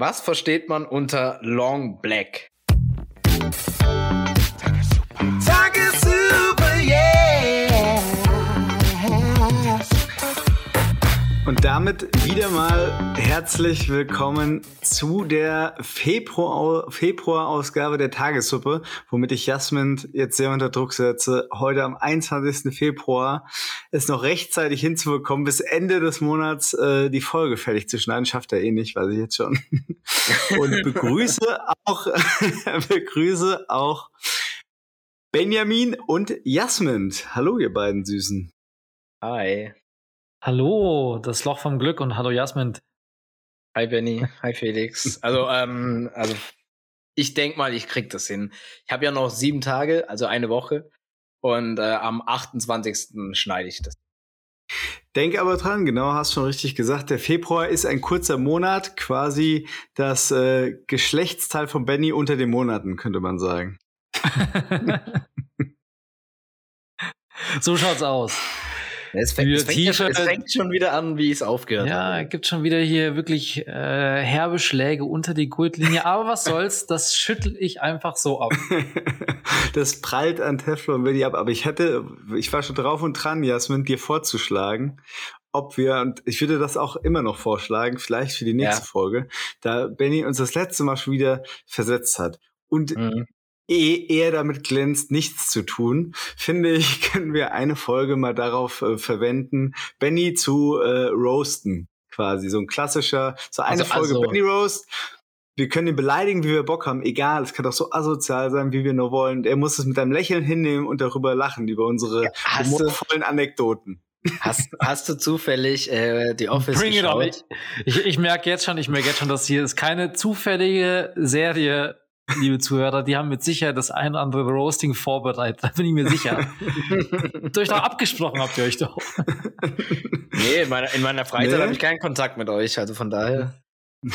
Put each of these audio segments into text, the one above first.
Was versteht man unter Long Black? Und damit wieder mal herzlich willkommen zu der Februar- Februar-Ausgabe der Tagessuppe, womit ich Jasmin jetzt sehr unter Druck setze, heute am 21. Februar es noch rechtzeitig hinzubekommen, bis Ende des Monats äh, die Folge fertig zu schneiden. Schafft er eh nicht, weiß ich jetzt schon. Und begrüße auch, begrüße auch Benjamin und Jasmin. Hallo, ihr beiden Süßen. Hi. Hallo, das Loch vom Glück und hallo Jasmin. Hi Benny, hi Felix. Also, ähm, also ich denk mal, ich krieg das hin. Ich habe ja noch sieben Tage, also eine Woche. Und äh, am 28. schneide ich das. Denk aber dran, genau, hast schon richtig gesagt. Der Februar ist ein kurzer Monat, quasi das äh, Geschlechtsteil von Benny unter den Monaten, könnte man sagen. so schaut's aus. Es fängt, es, fängt ja, es fängt, schon wieder an, wie es aufgehört Ja, habe. gibt schon wieder hier wirklich äh, herbe Schläge unter die Gurtlinie. Aber was soll's, das schüttel ich einfach so ab. das prallt an Teflon Benny ab. Aber ich hätte, ich war schon drauf und dran, Jasmin, dir vorzuschlagen, ob wir, und ich würde das auch immer noch vorschlagen, vielleicht für die nächste ja. Folge, da Benny uns das letzte Mal schon wieder versetzt hat. Und mhm eh er damit glänzt, nichts zu tun, finde ich, können wir eine Folge mal darauf äh, verwenden, Benny zu äh, roasten. Quasi so ein klassischer, so eine also, Folge also, Benny Roast. Wir können ihn beleidigen, wie wir Bock haben. Egal, es kann doch so asozial sein, wie wir nur wollen. Er muss es mit einem Lächeln hinnehmen und darüber lachen, über unsere ja, humorvollen Anekdoten. Hast, hast du zufällig äh, die Office Bring geschaut? It on. Ich, ich merke jetzt schon, ich merke jetzt schon, dass hier ist keine zufällige Serie liebe Zuhörer, die haben mit Sicherheit das ein oder andere Roasting vorbereitet. Da bin ich mir sicher. habt euch doch abgesprochen, habt ihr euch doch. nee, in meiner, in meiner Freizeit nee. habe ich keinen Kontakt mit euch, also von daher.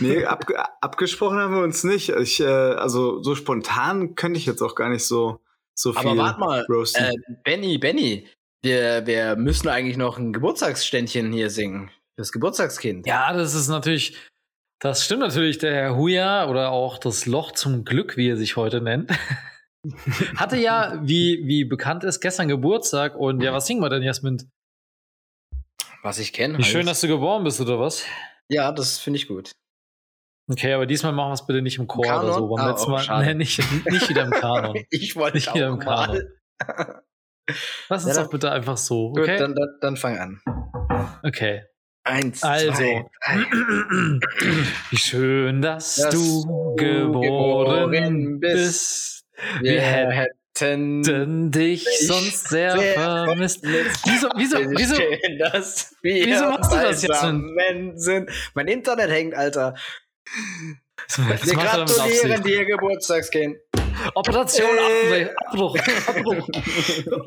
nee, ab, abgesprochen haben wir uns nicht. Ich, äh, also so spontan könnte ich jetzt auch gar nicht so, so viel Aber warte mal, äh, Benny, Benny, wir, wir müssen eigentlich noch ein Geburtstagsständchen hier singen. Das Geburtstagskind. Ja, das ist natürlich das stimmt natürlich, der Herr Huja oder auch das Loch zum Glück, wie er sich heute nennt, hatte ja, wie, wie bekannt ist, gestern Geburtstag und ja, was singen wir denn, Jasmin? Was ich kenne. Wie schön, dass du geboren bist, oder was? Ja, das finde ich gut. Okay, aber diesmal machen wir es bitte nicht im Chor Im oder so. Beim ah, letzten oh, Mal, nee, nicht, nicht wieder im Kanon. ich wollte nicht wieder im Kanon. Lass uns ja, doch bitte einfach so. Okay? Gut, dann, dann, dann fang an. Okay. Eins, also, zwei, wie schön, dass, dass du geboren, geboren bist. Wir, Wir hätten dich sonst sehr, sehr vermisst. Wieso, wieso, wieso, schön, dass wir wieso machst du das jetzt? Sind? Mein Internet hängt, Alter. Wir gratulieren dir, Geburtstagskind. Operation äh, Abbruch. Abbruch.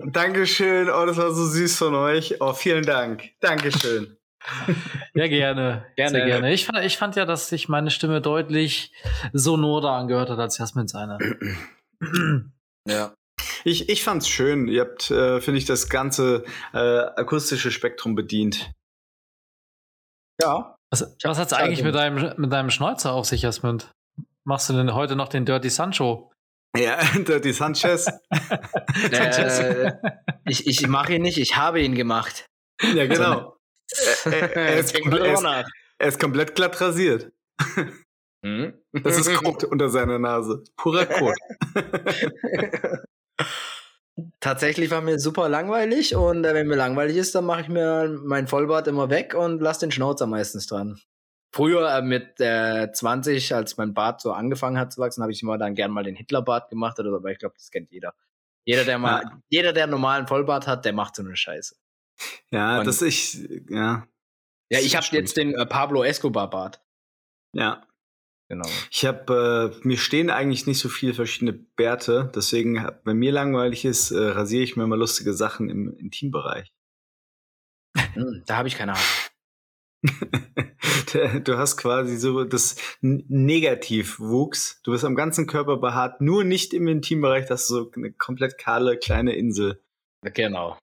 Dankeschön. Oh, das war so süß von euch. Oh, vielen Dank. Dankeschön. Ja, gerne. Gerne, Sehr gerne. Ich fand, ich fand ja, dass sich meine Stimme deutlich sonorer angehört hat als Jasmin seine. ja. Ich, ich fand's schön. Ihr habt, äh, finde ich, das ganze äh, akustische Spektrum bedient. Ja. Was, was hat's eigentlich mit deinem, mit deinem Schnäuzer auf sich, Jasmin? Machst du denn heute noch den Dirty Sancho? Ja, Dirty Sanchez. äh, ich ich mache ihn nicht, ich habe ihn gemacht. Ja, genau. Er, ist komplett, er, ist, er, ist, komplett glatt rasiert. Hm? Das ist Kot unter seiner Nase. Purer Kot. Tatsächlich war mir super langweilig und äh, wenn mir langweilig ist, dann mache ich mir mein Vollbart immer weg und lasse den Schnauzer meistens dran. Früher äh, mit äh, 20, als mein Bart so angefangen hat zu wachsen, habe ich immer dann gern mal den Hitlerbart gemacht oder so, aber ich glaube, das kennt jeder. Jeder, der mal, ja. jeder, der einen normalen Vollbart hat, der macht so eine Scheiße. Ja, Und, das ich, ja. Ja, ich habe jetzt den äh, Pablo Escobar Bart. Ja. Genau. Ich habe, äh, mir stehen eigentlich nicht so viele verschiedene Bärte, deswegen, wenn mir langweilig ist, äh, rasiere ich mir mal lustige Sachen im Intimbereich. Hm, da habe ich keine Ahnung. du hast quasi so das Negativwuchs. Du bist am ganzen Körper behaart, nur nicht im Intimbereich, das ist so eine komplett kahle kleine Insel. Genau.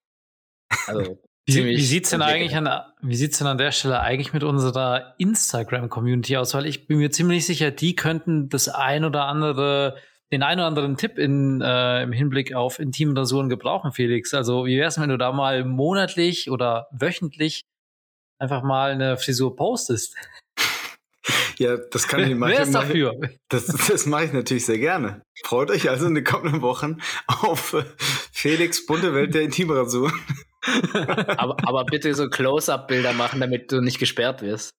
Also Wie, wie sieht's denn eigentlich an, wie sieht's denn an der Stelle eigentlich mit unserer Instagram-Community aus? Weil ich bin mir ziemlich sicher, die könnten das ein oder andere, den ein oder anderen Tipp in, äh, im Hinblick auf intime Rasuren gebrauchen, Felix. Also, wie wär's, wenn du da mal monatlich oder wöchentlich einfach mal eine Frisur postest? Ja, das kann ich machen. Wer ist dafür? Das, das mache ich natürlich sehr gerne. Freut euch also in den kommenden Wochen auf Felix bunte Welt der Intimrasur. Aber, aber bitte so Close-Up-Bilder machen, damit du nicht gesperrt wirst.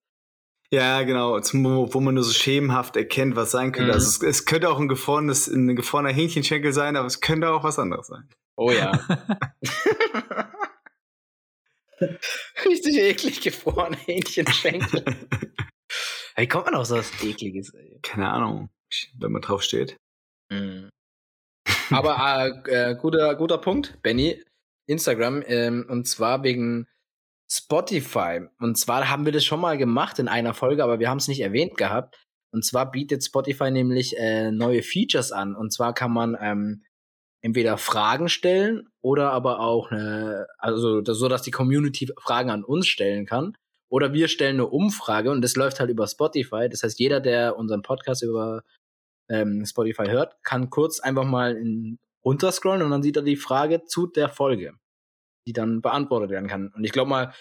Ja, genau, wo man nur so schemenhaft erkennt, was sein könnte. Mhm. Also es, es, könnte auch ein gefrorenes, ein gefrorener Hähnchenschenkel sein, aber es könnte auch was anderes sein. Oh ja. Richtig eklig gefrorene Hähnchenschenkel. Wie kommt man auf so was Ekliges? Ey? Keine Ahnung, wenn man drauf steht. Mhm. Aber äh, äh, guter, guter Punkt, Benny. Instagram, ähm, und zwar wegen Spotify. Und zwar haben wir das schon mal gemacht in einer Folge, aber wir haben es nicht erwähnt gehabt. Und zwar bietet Spotify nämlich äh, neue Features an. Und zwar kann man ähm, entweder Fragen stellen oder aber auch eine, also das, so, dass die Community Fragen an uns stellen kann. Oder wir stellen eine Umfrage und das läuft halt über Spotify. Das heißt, jeder, der unseren Podcast über ähm, Spotify hört, kann kurz einfach mal in, runterscrollen und dann sieht er die Frage zu der Folge, die dann beantwortet werden kann. Und ich glaube mal,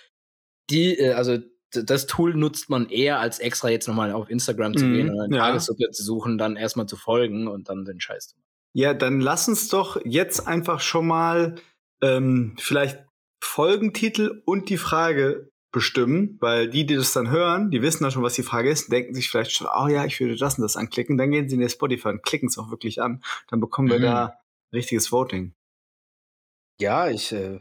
die, äh, also das Tool nutzt man eher als extra jetzt nochmal auf Instagram zu mm, gehen und eine ja. Tagessuppe zu suchen, dann erstmal zu folgen und dann den Scheiß zu machen. Ja, dann lass uns doch jetzt einfach schon mal ähm, vielleicht Folgentitel und die Frage bestimmen, weil die, die das dann hören, die wissen dann schon, was die Frage ist, denken sich vielleicht schon, oh ja, ich würde das und das anklicken, dann gehen sie in der Spotify und klicken es auch wirklich an. Dann bekommen wir mhm. da richtiges Voting. Ja, ich, äh,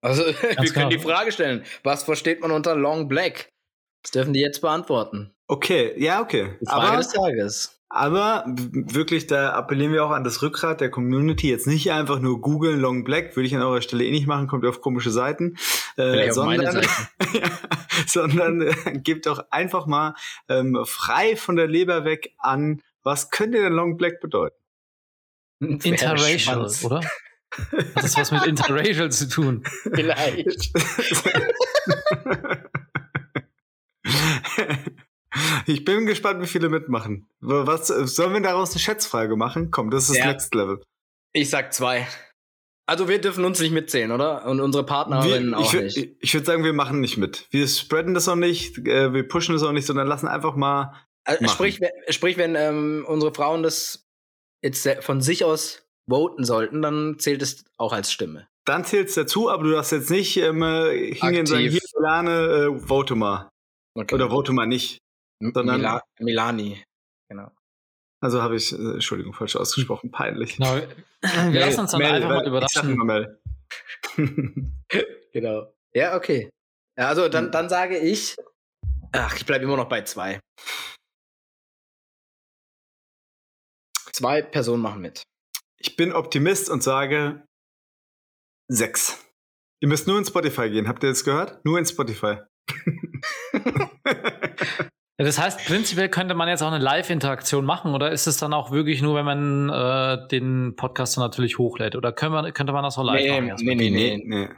also wir können genau. die Frage stellen, was versteht man unter Long Black? Das dürfen die jetzt beantworten. Okay, ja, okay. Die Frage aber, des Tages. Aber wirklich, da appellieren wir auch an das Rückgrat der Community. Jetzt nicht einfach nur googeln Long Black, würde ich an eurer Stelle eh nicht machen, kommt ihr auf komische Seiten. Äh, sondern, Seiten. sondern äh, gebt doch einfach mal ähm, frei von der Leber weg an, was könnte denn Long Black bedeuten? Interracial, oder? Hat das was mit Interracial zu tun? Vielleicht. Ich bin gespannt, wie viele mitmachen. Was sollen wir daraus eine Schätzfrage machen? Komm, das ist ja. das Next Level. Ich sag zwei. Also wir dürfen uns nicht mitzählen, oder? Und unsere Partnerinnen wir, auch ich, nicht. Ich, ich würde sagen, wir machen nicht mit. Wir spreaden das auch nicht, äh, wir pushen das auch nicht, sondern lassen einfach mal. Also, sprich, sprich, wenn ähm, unsere Frauen das jetzt von sich aus voten sollten, dann zählt es auch als Stimme. Dann zählt es dazu, aber du darfst jetzt nicht ähm, hingehen und sagen, hier, Milane, äh, vote mal. Okay. Oder vote mal nicht. Sondern Mila Milani, genau. Also habe ich, äh, Entschuldigung, falsch ausgesprochen, peinlich. Genau. Wir lassen uns dann Mel, einfach mal überraschen. Mal genau. Ja, okay. Ja, also dann, dann sage ich, ach, ich bleibe immer noch bei zwei. Zwei Personen machen mit. Ich bin Optimist und sage sechs. Ihr müsst nur in Spotify gehen. Habt ihr das gehört? Nur in Spotify. Das heißt, prinzipiell könnte man jetzt auch eine Live-Interaktion machen oder ist es dann auch wirklich nur, wenn man äh, den Podcast dann natürlich hochlädt? Oder können wir, könnte man das auch live nee, machen? Nee, nee, nee, nee.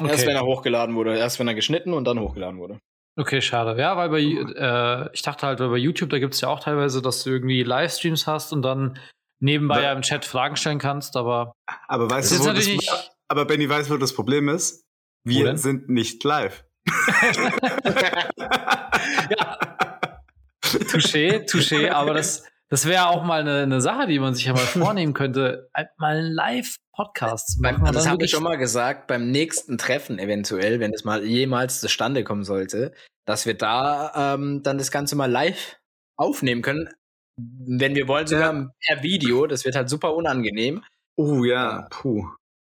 Okay. Erst wenn er hochgeladen wurde, erst wenn er geschnitten und dann hochgeladen wurde. Okay, schade. Ja, weil bei, äh, ich dachte halt, weil bei YouTube, da gibt es ja auch teilweise, dass du irgendwie Livestreams hast und dann nebenbei ja im Chat Fragen stellen kannst, aber. Aber weißt du, wo das, aber Benny weiß, wo das Problem ist? Wir sind nicht live. ja. Touché, touché, aber das, das wäre auch mal eine, eine, Sache, die man sich ja mal vornehmen könnte, mal einen Live-Podcast zu machen. Das habe ich schon mal gesagt, beim nächsten Treffen eventuell, wenn es mal jemals zustande kommen sollte, dass wir da ähm, dann das Ganze mal live aufnehmen können. Wenn wir wollen, sogar ja. per Video. Das wird halt super unangenehm. Oh ja, puh.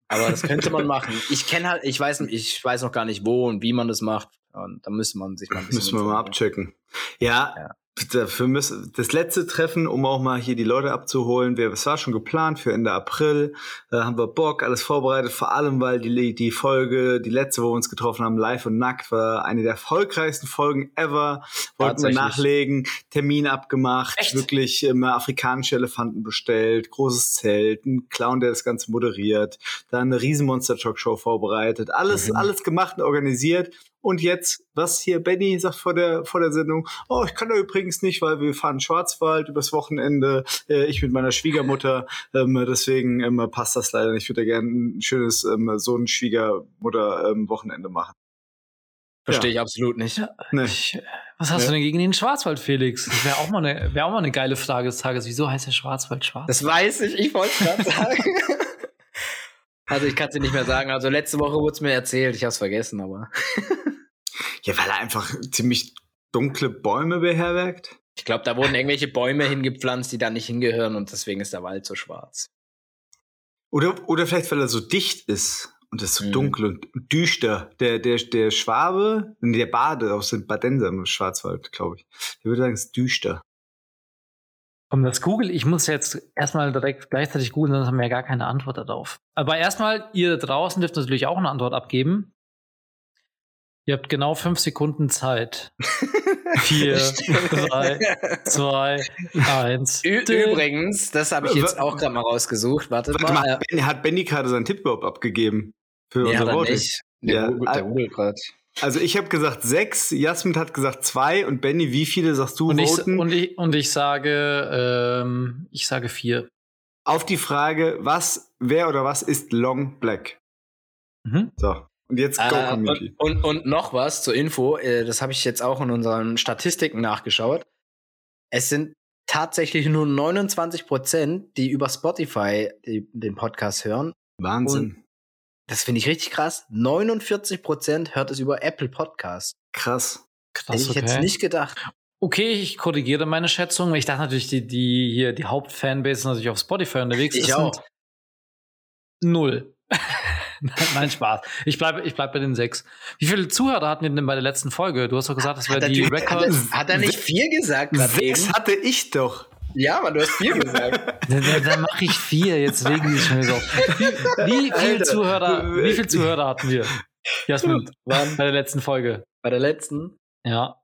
Aber das könnte man machen. Ich kenne halt, ich weiß, ich weiß noch gar nicht wo und wie man das macht. Und da müsste man sich mal ein bisschen. Müssen wir mal abchecken. Ja, ja. Dafür müssen, das letzte Treffen, um auch mal hier die Leute abzuholen, wir, es war schon geplant für Ende April, da haben wir Bock, alles vorbereitet, vor allem, weil die, die Folge, die letzte, wo wir uns getroffen haben, live und nackt, war eine der erfolgreichsten Folgen ever, wollten wir nachlegen, Termin abgemacht, Echt? wirklich immer afrikanische Elefanten bestellt, großes Zelt, ein Clown, der das Ganze moderiert, dann eine riesen Monster-Talk-Show vorbereitet, alles, mhm. alles gemacht und organisiert und jetzt, was hier Benny sagt vor der, vor der Sendung, oh, ich kann da übrigens nicht, weil wir fahren Schwarzwald übers Wochenende, äh, ich mit meiner Schwiegermutter, ähm, deswegen ähm, passt das leider nicht. Ich würde gerne ein schönes ähm, Sohn-Schwiegermutter-Wochenende ähm, machen. Verstehe ja. ich absolut nicht. Nee. Ich, was hast nee. du denn gegen den Schwarzwald, Felix? Das wäre auch, mal eine, wär auch mal eine geile Frage des Tages. Wieso heißt der Schwarzwald schwarz? Das weiß ich, ich wollte es gerade sagen. Also ich kann es dir nicht mehr sagen. Also letzte Woche wurde es mir erzählt, ich habe es vergessen, aber. Ja, weil er einfach ziemlich dunkle Bäume beherbergt. Ich glaube, da wurden irgendwelche Bäume hingepflanzt, die da nicht hingehören und deswegen ist der Wald so schwarz. Oder, oder vielleicht, weil er so dicht ist und es so mhm. dunkel und düster. Der, der, der Schwabe, der Bade aus dem Badenser im Schwarzwald, glaube ich. Der würde sagen, es ist düster. Komm, das Google, ich muss jetzt erstmal direkt gleichzeitig googeln, sonst haben wir ja gar keine Antwort darauf. Aber erstmal, ihr draußen dürft natürlich auch eine Antwort abgeben. Ihr habt genau fünf Sekunden Zeit. Vier, drei, zwei, eins. Übrigens, das habe ich jetzt auch gerade mal rausgesucht. Wartet Warte mal. mal. Hat Benny gerade seinen Tipp überhaupt abgegeben? Für nee, unsere Worte? Nicht. Der, ja, Google, der Google gerade. Also ich habe gesagt sechs, Jasmin hat gesagt zwei und Benny, wie viele sagst du und voten? Ich, und, ich, und ich sage, ähm, ich sage vier. Auf die Frage, was, wer oder was ist Long Black? Mhm. So. Und jetzt Go äh, Community. Und, und, und, noch was zur Info, äh, das habe ich jetzt auch in unseren Statistiken nachgeschaut. Es sind tatsächlich nur 29 Prozent, die über Spotify die, den Podcast hören. Wahnsinn. Das finde ich richtig krass. 49 Prozent hört es über Apple Podcast. Krass. Krass. Hätte ich okay. jetzt nicht gedacht. Okay, ich korrigiere meine Schätzung. Ich dachte natürlich, die, die hier, die Hauptfanbase ist natürlich auf Spotify unterwegs. Ich auch. Null. Nein, Spaß. Ich bleibe ich bleib bei den sechs. Wie viele Zuhörer hatten wir denn bei der letzten Folge? Du hast doch gesagt, das wäre die Record. Hat er, hat er nicht vier gesagt? Sechs hatte ich doch. Ja, aber du hast vier gesagt. dann, dann, dann mache ich vier, jetzt wegen die schon so. Wie, wie viele Zuhörer, wie viele Zuhörer hatten wir? Jasmin, Wann? bei der letzten Folge. Bei der letzten? Ja.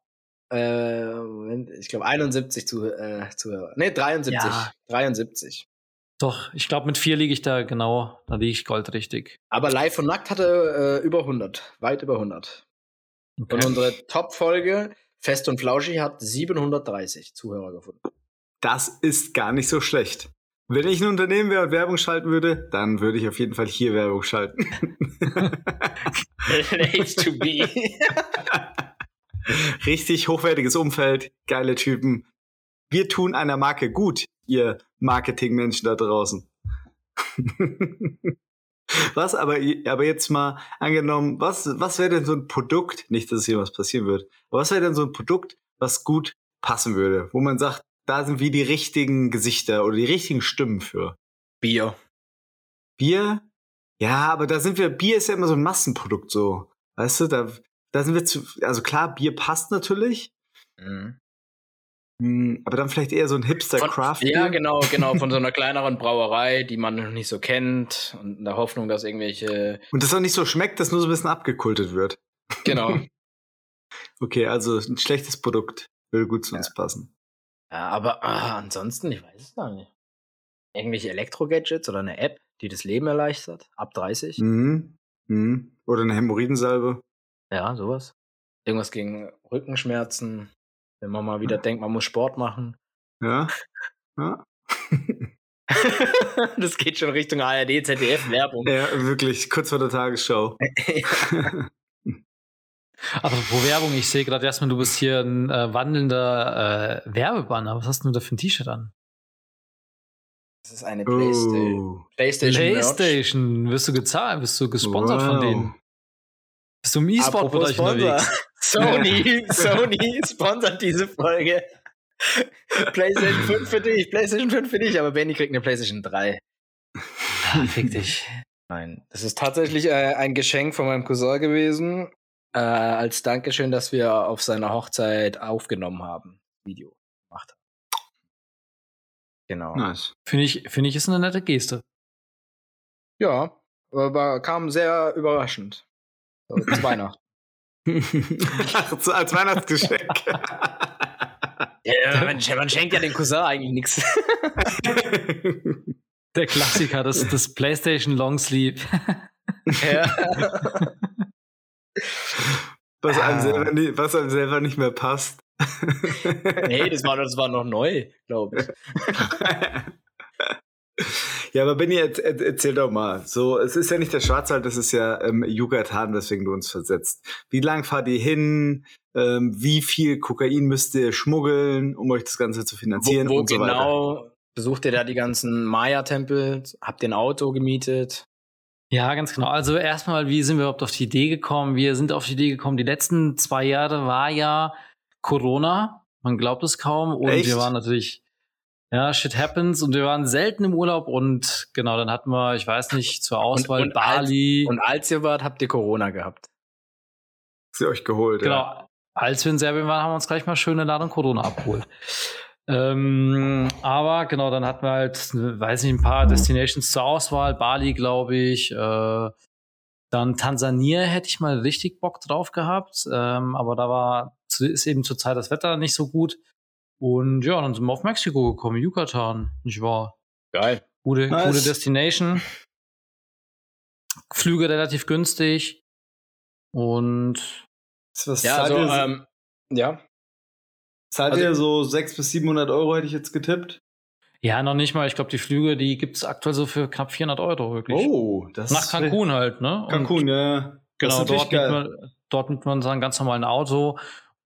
Äh, ich glaube 71 Zuh äh, Zuhörer. Nee, 73. Ja. 73. Doch, ich glaube, mit vier liege ich da genau, da liege ich goldrichtig. Aber live und nackt hatte äh, über 100, weit über 100. Okay. Und unsere Top-Folge, Fest und Flauschig, hat 730 Zuhörer gefunden. Das ist gar nicht so schlecht. Wenn ich ein Unternehmen wäre und Werbung schalten würde, dann würde ich auf jeden Fall hier Werbung schalten. to be. Richtig hochwertiges Umfeld, geile Typen. Wir tun einer Marke gut, ihr Marketingmenschen da draußen. was aber, aber jetzt mal angenommen, was, was wäre denn so ein Produkt, nicht, dass hier was passieren wird, aber was wäre denn so ein Produkt, was gut passen würde, wo man sagt, da sind wie die richtigen Gesichter oder die richtigen Stimmen für? Bier. Bier? Ja, aber da sind wir, Bier ist ja immer so ein Massenprodukt so. Weißt du, da, da sind wir zu, also klar, Bier passt natürlich. Mhm. Hm, aber dann vielleicht eher so ein Hipster-Craft. Ja, genau, genau, von so einer kleineren Brauerei, die man noch nicht so kennt und in der Hoffnung, dass irgendwelche. Und das auch nicht so schmeckt, dass nur so ein bisschen abgekultet wird. Genau. okay, also ein schlechtes Produkt würde gut zu ja. uns passen. Ja, aber ah, ansonsten, ich weiß es gar nicht. Irgendwelche Elektro-Gadgets oder eine App, die das Leben erleichtert, ab 30. Mhm. Mhm. Oder eine Hämorrhoidensalbe. Ja, sowas. Irgendwas gegen Rückenschmerzen, wenn man mal wieder denkt, man muss Sport machen. Ja. Ja. das geht schon Richtung ARD, ZDF, Werbung. Ja, wirklich, kurz vor der Tagesschau. Aber pro Werbung, ich sehe gerade erstmal, du bist hier ein äh, wandelnder äh, Werbebanner. Was hast du da für ein T-Shirt an? Das ist eine Playstation. Oh. Playstation. Playstation. Wirst du gezahlt? Bist du gesponsert wow. von denen? Bist du im E-Sport-Bereich unterwegs? Sony, Sony sponsert diese Folge. PlayStation 5 für dich, PlayStation 5 für dich, aber Benny kriegt eine PlayStation 3. Ah, fick dich. Nein, das ist tatsächlich äh, ein Geschenk von meinem Cousin gewesen, äh, als Dankeschön, dass wir auf seiner Hochzeit aufgenommen haben. Video. Genau. Nice. Finde ich, finde ich, ist eine nette Geste. Ja, aber kam sehr überraschend. So, zu Weihnachten. Ach, als Weihnachtsgeschenk. ja, man, man schenkt ja den Cousin eigentlich nichts. Der Klassiker, das, das PlayStation Longsleeve. ja. Was einem, selber nicht, was einem selber nicht mehr passt. nee, das war, das war noch neu, glaube ich. Ja, aber Benny, erzähl doch mal. So, es ist ja nicht der Schwarzwald, das ist ja ähm, Yucatan, weswegen du uns versetzt. Wie lang fahrt ihr hin? Ähm, wie viel Kokain müsst ihr schmuggeln, um euch das Ganze zu finanzieren? Wo, wo und so genau weiter? besucht ihr da die ganzen Maya-Tempel? Habt ihr ein Auto gemietet? Ja, ganz genau. Also erstmal, wie sind wir überhaupt auf die Idee gekommen? Wir sind auf die Idee gekommen, die letzten zwei Jahre war ja Corona. Man glaubt es kaum. Und Echt? wir waren natürlich ja, shit happens und wir waren selten im Urlaub und genau, dann hatten wir, ich weiß nicht, zur Auswahl und, und Bali. Als, und als ihr wart, habt ihr Corona gehabt. Sie euch geholt, genau. ja. Als wir in Serbien waren, haben wir uns gleich mal schöne Ladung Corona abgeholt. Ähm, aber genau, dann hatten wir halt, weiß nicht, ein paar Destinations zur Auswahl. Bali, glaube ich. Äh, dann Tansania hätte ich mal richtig Bock drauf gehabt. Ähm, aber da war, ist eben zurzeit das Wetter nicht so gut. Und ja, dann sind wir auf Mexiko gekommen, Yucatan, nicht wahr? Geil. Gute, nice. gute Destination. Flüge relativ günstig. Und. Was ja, also, ähm, ja. Zahlt also, ihr so 600 bis 700 Euro, hätte ich jetzt getippt? Ja, noch nicht mal. Ich glaube, die Flüge, die gibt es aktuell so für knapp 400 Euro, wirklich. Oh, das Nach Cancun halt, ne? Cancun, Und ja. Genau, dort mit, man, dort mit man seinem ganz normalen Auto.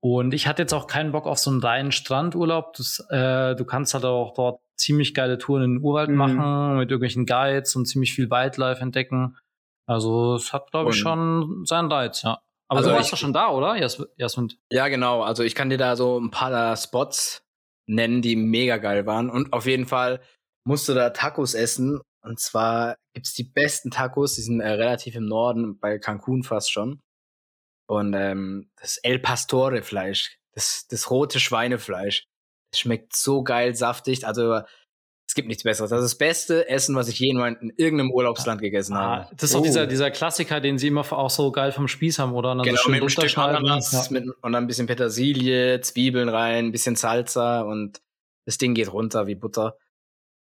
Und ich hatte jetzt auch keinen Bock auf so einen reinen Strandurlaub. Das, äh, du kannst halt auch dort ziemlich geile Touren in den Urwald mhm. machen, mit irgendwelchen Guides und ziemlich viel Wildlife entdecken. Also es hat, glaube ich, schon seinen Reiz, ja. Aber also du warst doch schon da, oder, Jasmin? Ja, genau. Also ich kann dir da so ein paar Spots nennen, die mega geil waren. Und auf jeden Fall musst du da Tacos essen. Und zwar gibt's die besten Tacos, die sind äh, relativ im Norden, bei Cancun fast schon. Und ähm, das El Pastore Fleisch, das, das rote Schweinefleisch, das schmeckt so geil saftig. Also es gibt nichts Besseres. Das ist das beste Essen, was ich je in, in irgendeinem Urlaubsland gegessen ah, habe. Das ist oh. auch dieser, dieser Klassiker, den sie immer auch so geil vom Spieß haben, oder? Und dann genau, so mit einem Stück Ananas ja. mit, und dann ein bisschen Petersilie, Zwiebeln rein, ein bisschen Salsa und das Ding geht runter wie Butter.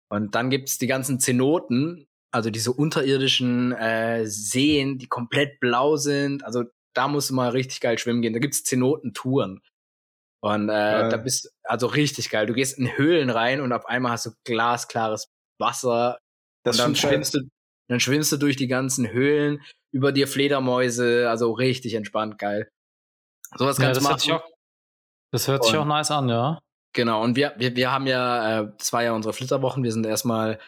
Und dann gibt's die ganzen Zenoten, also diese unterirdischen äh, Seen, die komplett blau sind. Also da musst du mal richtig geil schwimmen gehen. Da gibt's Zenoten-Touren. Und äh, ja. da bist also richtig geil. Du gehst in Höhlen rein und auf einmal hast du glasklares Wasser. Das und dann schwimmst du, dann schwimmst du durch die ganzen Höhlen, über dir Fledermäuse, also richtig entspannt geil. Sowas ja, kannst du machen. Hört auch, das hört sich auch nice an, ja. Genau, und wir, wir, wir haben ja, äh, das war ja unsere Flitterwochen, wir sind erstmal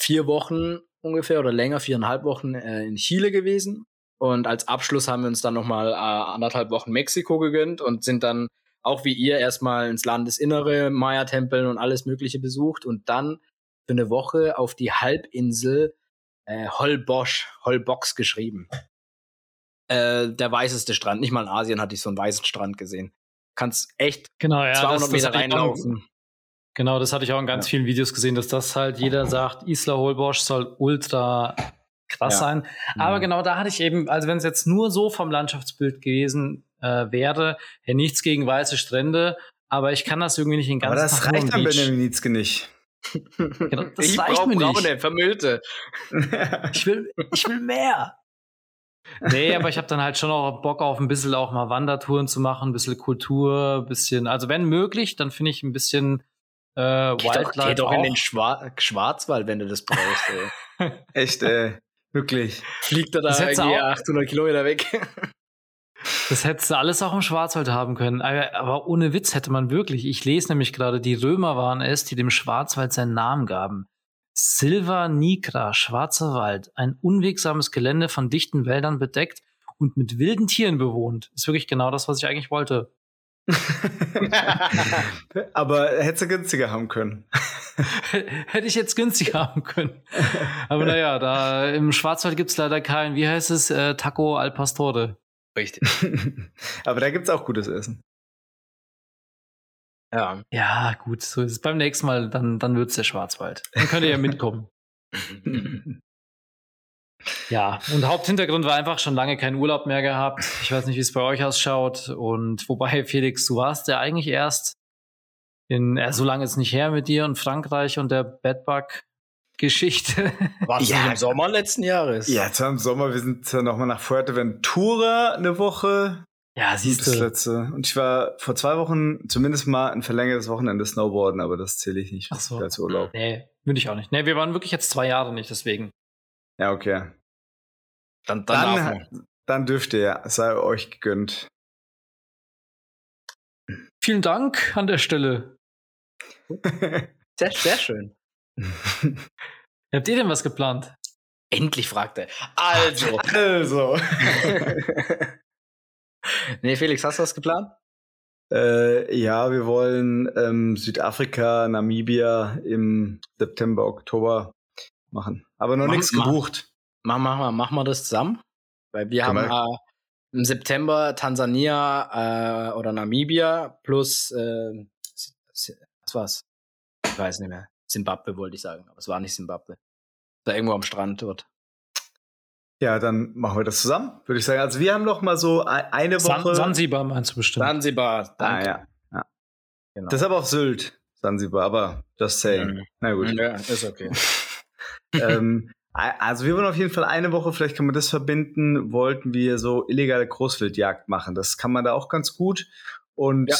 vier Wochen ungefähr oder länger, viereinhalb Wochen äh, in Chile gewesen. Und als Abschluss haben wir uns dann nochmal äh, anderthalb Wochen Mexiko gegönnt und sind dann auch wie ihr erstmal ins Landesinnere, Maya-Tempeln und alles Mögliche besucht und dann für eine Woche auf die Halbinsel äh, Holbosch, Holbox geschrieben. Äh, der weißeste Strand. Nicht mal in Asien hatte ich so einen weißen Strand gesehen. Kannst echt genau, ja, 200 das, das Meter reinlaufen. Genau, das hatte ich auch in ganz ja. vielen Videos gesehen, dass das halt jeder sagt, Isla Holbosch soll ultra krass ja. sein. Aber mhm. genau da hatte ich eben, also wenn es jetzt nur so vom Landschaftsbild gewesen äh, wäre, ja nichts gegen weiße Strände, aber ich kann das irgendwie nicht in ganz Aber das reicht dann Benjamin Nietzsche nicht. Genau, das ich reicht mir braune, nicht. vermüllte. ich will, ich will mehr. Nee, aber ich habe dann halt schon auch Bock auf ein bisschen auch mal Wandertouren zu machen, ein bisschen Kultur, ein bisschen, also wenn möglich, dann finde ich ein bisschen äh, Wildlife. Geh doch, geh doch in den Schwar Schwarzwald, wenn du das brauchst. Ey. Echt, ey. Wirklich. Fliegt er da irgendwie 800 Kilometer weg. Das hättest du alles auch im Schwarzwald haben können. Aber ohne Witz hätte man wirklich. Ich lese nämlich gerade, die Römer waren es, die dem Schwarzwald seinen Namen gaben. Silva Nigra, Schwarzer Wald, ein unwegsames Gelände von dichten Wäldern bedeckt und mit wilden Tieren bewohnt. Ist wirklich genau das, was ich eigentlich wollte. Aber hättest du günstiger haben können. Hätte ich jetzt günstiger haben können. Aber naja, da im Schwarzwald gibt es leider kein, wie heißt es, äh, Taco al Pastore. Richtig. Aber da gibt es auch gutes Essen. Ja. Ja, gut, so ist es. Beim nächsten Mal, dann, dann wird es der Schwarzwald. Dann könnt ihr ja mitkommen. ja, und Haupthintergrund war einfach schon lange keinen Urlaub mehr gehabt. Ich weiß nicht, wie es bei euch ausschaut. Und wobei, Felix, du warst ja eigentlich erst in, äh, so lange ist nicht her mit dir und Frankreich und der Bedbug. Geschichte. Warst ja, du im Sommer letzten Jahres? Ja, jetzt im Sommer. Wir sind ja nochmal nach Fuerteventura eine Woche. Ja, siehst du. Das letzte. Und ich war vor zwei Wochen zumindest mal ein verlängertes Wochenende Snowboarden, aber das zähle ich nicht Ach so. als Urlaub. Nee, würde ich auch nicht. Nee, wir waren wirklich jetzt zwei Jahre nicht, deswegen. Ja, okay. Dann, dann, dann, dann dürft ihr, es sei euch gegönnt. Vielen Dank an der Stelle. sehr, sehr schön. Habt ihr denn was geplant? Endlich fragt er. Also. also. nee, Felix, hast du was geplant? Äh, ja, wir wollen ähm, Südafrika, Namibia im September, Oktober machen. Aber noch nichts gebucht. Mach, mach, mach, mach mal das zusammen. Weil wir Kann haben äh, im September Tansania äh, oder Namibia plus äh, was war's? Ich weiß nicht mehr. Simbabwe wollte ich sagen, aber es war nicht Simbabwe. Da irgendwo am Strand dort. Ja, dann machen wir das zusammen, würde ich sagen. Also wir haben noch mal so eine Woche. Sansibar meinst du bestimmt. Sansibar, danke. Ah, ja. ja. Genau. Das ist aber auf Sylt, Sansibar, aber just saying. Mhm. Na gut. Ja, ist okay. ähm, also wir wollen auf jeden Fall eine Woche, vielleicht kann man das verbinden, wollten wir so illegale Großwildjagd machen. Das kann man da auch ganz gut. Und ja.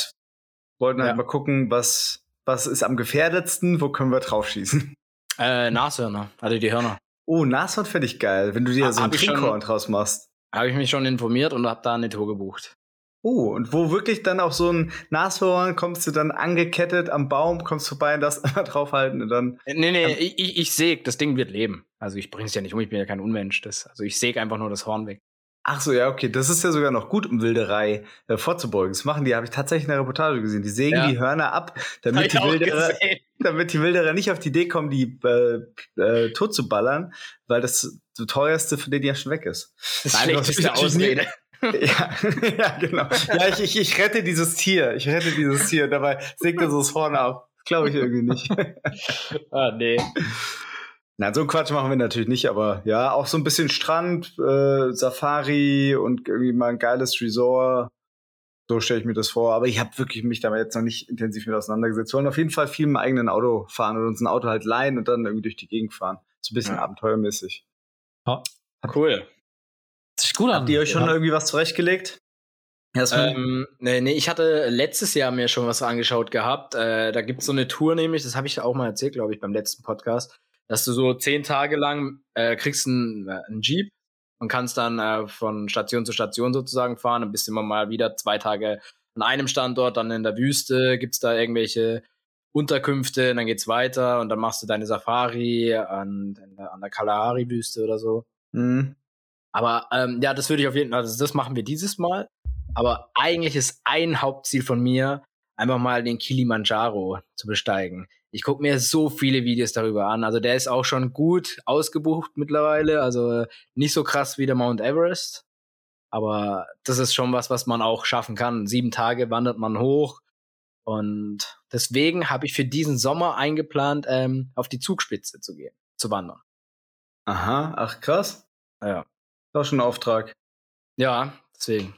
wollten halt ja. mal gucken, was was ist am gefährdetsten? Wo können wir drauf schießen? Äh, Nashörner, also die Hörner. Oh, Nashorn finde ich geil, wenn du dir ha, so ein Trinkhorn draus machst. Habe ich mich schon informiert und habe da eine Tour gebucht. Oh, und wo wirklich dann auch so ein Nashorn, kommst du dann angekettet am Baum, kommst vorbei und das immer draufhalten und dann. Äh, nee, nee, ich, ich, ich säg, das Ding wird leben. Also ich bring's ja nicht um, ich bin ja kein Unmensch. Das, also ich säg einfach nur das Horn weg. Ach so, ja, okay. Das ist ja sogar noch gut, um Wilderei äh, vorzubeugen. Das machen die, habe ich tatsächlich in der Reportage gesehen. Die sägen ja. die Hörner ab, damit die, Wilderer, damit die Wilderer nicht auf die Idee kommen, die äh, äh, tot zu ballern, weil das das teuerste für den ja schon weg ist. Das ist schlechteste Ausrede. ja, ja, genau. Ja, ich, ich, ich rette dieses Tier. Ich rette dieses Tier. Dabei sägt er so das Horn ab. Glaube ich irgendwie nicht. ah, nee. Na, so Quatsch machen wir natürlich nicht, aber ja, auch so ein bisschen Strand, äh, Safari und irgendwie mal ein geiles Resort. So stelle ich mir das vor. Aber ich habe wirklich mich damit jetzt noch nicht intensiv mit auseinandergesetzt. Wir wollen auf jeden Fall viel mit eigenen Auto fahren und uns ein Auto halt leihen und dann irgendwie durch die Gegend fahren. So ein bisschen ja. abenteuermäßig. Ja. Cool. Das ist gut an. Habt ihr euch schon ja. irgendwie was zurechtgelegt? Ähm, nee, nee, ich hatte letztes Jahr mir schon was angeschaut gehabt. Äh, da gibt's so eine Tour nämlich, das habe ich auch mal erzählt, glaube ich, beim letzten Podcast dass du so zehn Tage lang äh, kriegst einen, äh, einen Jeep und kannst dann äh, von Station zu Station sozusagen fahren und bist immer mal wieder zwei Tage an einem Standort, dann in der Wüste gibt's da irgendwelche Unterkünfte, und dann geht's weiter und dann machst du deine Safari an, an der Kalahari-Wüste oder so. Mhm. Aber ähm, ja, das würde ich auf jeden Fall, also das machen wir dieses Mal. Aber eigentlich ist ein Hauptziel von mir, einfach mal den Kilimanjaro zu besteigen. Ich gucke mir so viele Videos darüber an. Also der ist auch schon gut ausgebucht mittlerweile. Also nicht so krass wie der Mount Everest. Aber das ist schon was, was man auch schaffen kann. Sieben Tage wandert man hoch. Und deswegen habe ich für diesen Sommer eingeplant, ähm, auf die Zugspitze zu gehen, zu wandern. Aha, ach krass. Ja. Das ist schon ein Auftrag. Ja, deswegen.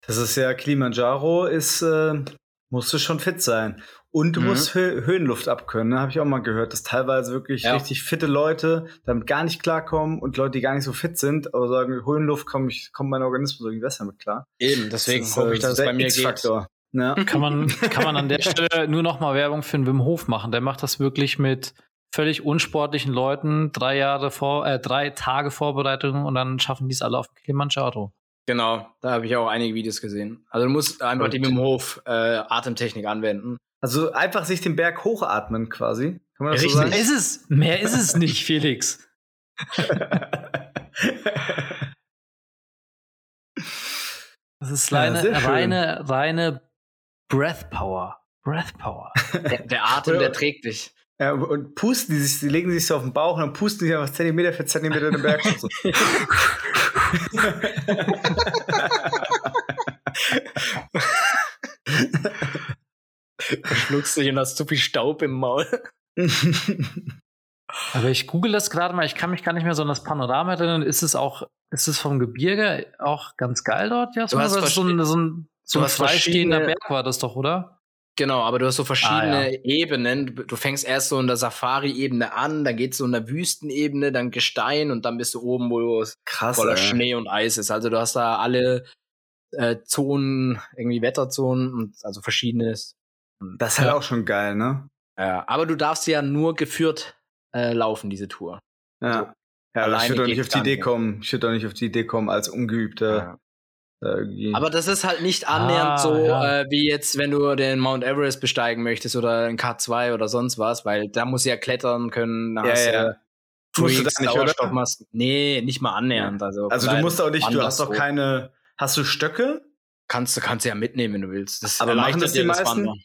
Das ist ja Kilimanjaro, ist, äh, musst du schon fit sein. Und du mhm. musst Hö Höhenluft abkönnen, ne? habe ich auch mal gehört, dass teilweise wirklich ja. richtig fitte Leute damit gar nicht klarkommen und Leute, die gar nicht so fit sind, aber sagen, Höhenluft kommt komm mein Organismus irgendwie besser mit klar. Eben, deswegen das hoffe ich, dass es bei mir geht. Ja. Kann, man, kann man an der Stelle nur noch mal Werbung für den Wim Hof machen. Der macht das wirklich mit völlig unsportlichen Leuten, drei Jahre vor, äh, drei Tage Vorbereitung und dann schaffen die es alle auf dem Kilimanjaro. Genau, da habe ich auch einige Videos gesehen. Also du musst einfach die Wim Hof äh, Atemtechnik anwenden. Also einfach sich den Berg hochatmen quasi. Kann man das Richtig. so sagen? Ist es. Mehr ist es nicht, Felix. das ist reine, ja, reine, reine Breath Power. Breath Power. Der, der Atem, der trägt dich. Ja, und pusten die sich, die legen sich so auf den Bauch und dann pusten die einfach Zentimeter für Zentimeter den Berg. So. verschluckst dich und hast zu viel Staub im Maul. Aber ich google das gerade mal, ich kann mich gar nicht mehr so an das Panorama erinnern. Ist es auch, ist es vom Gebirge auch ganz geil dort? Ja, du hast so ein, so ein, so ein freistehender Berg war das doch, oder? Genau, aber du hast so verschiedene ah, ja. Ebenen. Du fängst erst so in der Safari-Ebene an, dann geht's so in der Wüstenebene, dann Gestein und dann bist du oben, wo es voller ey. Schnee und Eis ist. Also du hast da alle äh, Zonen, irgendwie Wetterzonen und also verschiedenes. Das ist halt ja. auch schon geil, ne? Ja, aber du darfst ja nur geführt äh, laufen, diese Tour. Ja. Also, ja, ich würde doch nicht auf die Idee kommen. Ich würde doch nicht auf die Idee kommen, als ungeübter irgendwie. Aber das ist halt nicht annähernd ah, so, ja. äh, wie jetzt, wenn du den Mount Everest besteigen möchtest oder ein K2 oder sonst was, weil da musst du ja klettern können. Da ja, hast ja. Freaks, musst du da nicht, oder? Nee, nicht mal annähernd. Also, also du musst auch nicht, du hast doch keine, hast du Stöcke? Kannst du, kannst ja mitnehmen, wenn du willst. Das Aber machen das die meisten? Das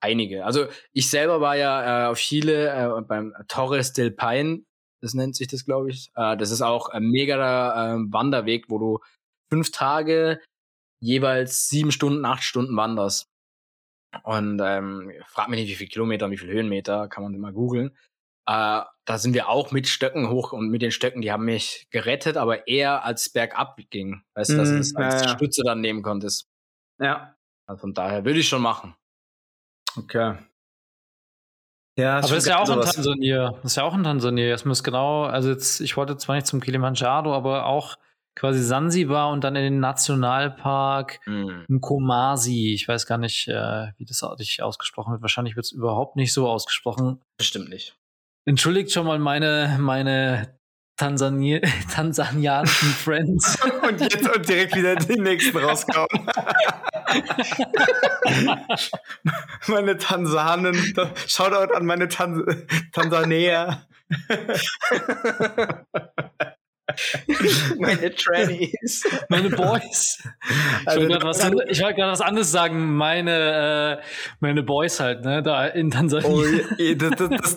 Einige. Also ich selber war ja äh, auf Chile äh, beim Torres del Paine, das nennt sich das, glaube ich. Äh, das ist auch ein mega äh, Wanderweg, wo du fünf Tage jeweils sieben Stunden, acht Stunden wanderst. Und ähm, frag mich nicht, wie viele Kilometer, wie viele Höhenmeter, kann man immer googeln. Äh, da sind wir auch mit Stöcken hoch und mit den Stöcken, die haben mich gerettet, aber eher als bergab ging. Weißt du, dass du mhm, das als ja, Stütze dann nehmen konntest. Ja. Also von daher würde ich schon machen. Okay. Ja, aber ist ja auch sowas. in Tansania. Das ist ja auch in Tansania. Es muss genau, also jetzt, ich wollte zwar nicht zum Kilimanjaro, aber auch quasi Sansibar und dann in den Nationalpark mhm. Nkomasi. Ich weiß gar nicht, äh, wie das richtig ausgesprochen wird. Wahrscheinlich wird es überhaupt nicht so ausgesprochen. Bestimmt nicht. Entschuldigt schon mal meine, meine Tansani tansanianischen Friends. und jetzt und direkt wieder den nächsten rauskommen. meine Tansanen. Shoutout an meine Tans Tansanier. Meine Trannies. Meine Boys. Also, ich wollte gerade was, was, anderes sagen. Meine, äh, meine Boys halt, ne, da in Tansania. Oh, das, das,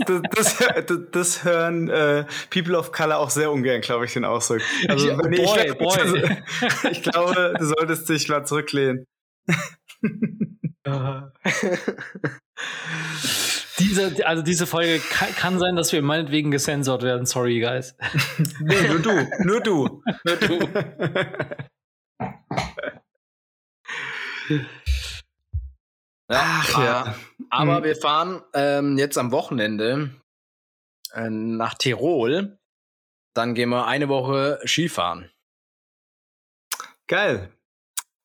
das, das, hören äh, People of Color auch sehr ungern, glaube ich, den Ausdruck. Also, ja, boy, ich, boy. ich glaube, du solltest dich mal zurücklehnen. diese, also diese Folge kann, kann, sein, dass wir meinetwegen gesensort werden. Sorry, guys. nee, nur du. Nur du. Nur du. Ach ja. Aber hm. wir fahren ähm, jetzt am Wochenende äh, nach Tirol. Dann gehen wir eine Woche Skifahren. Geil.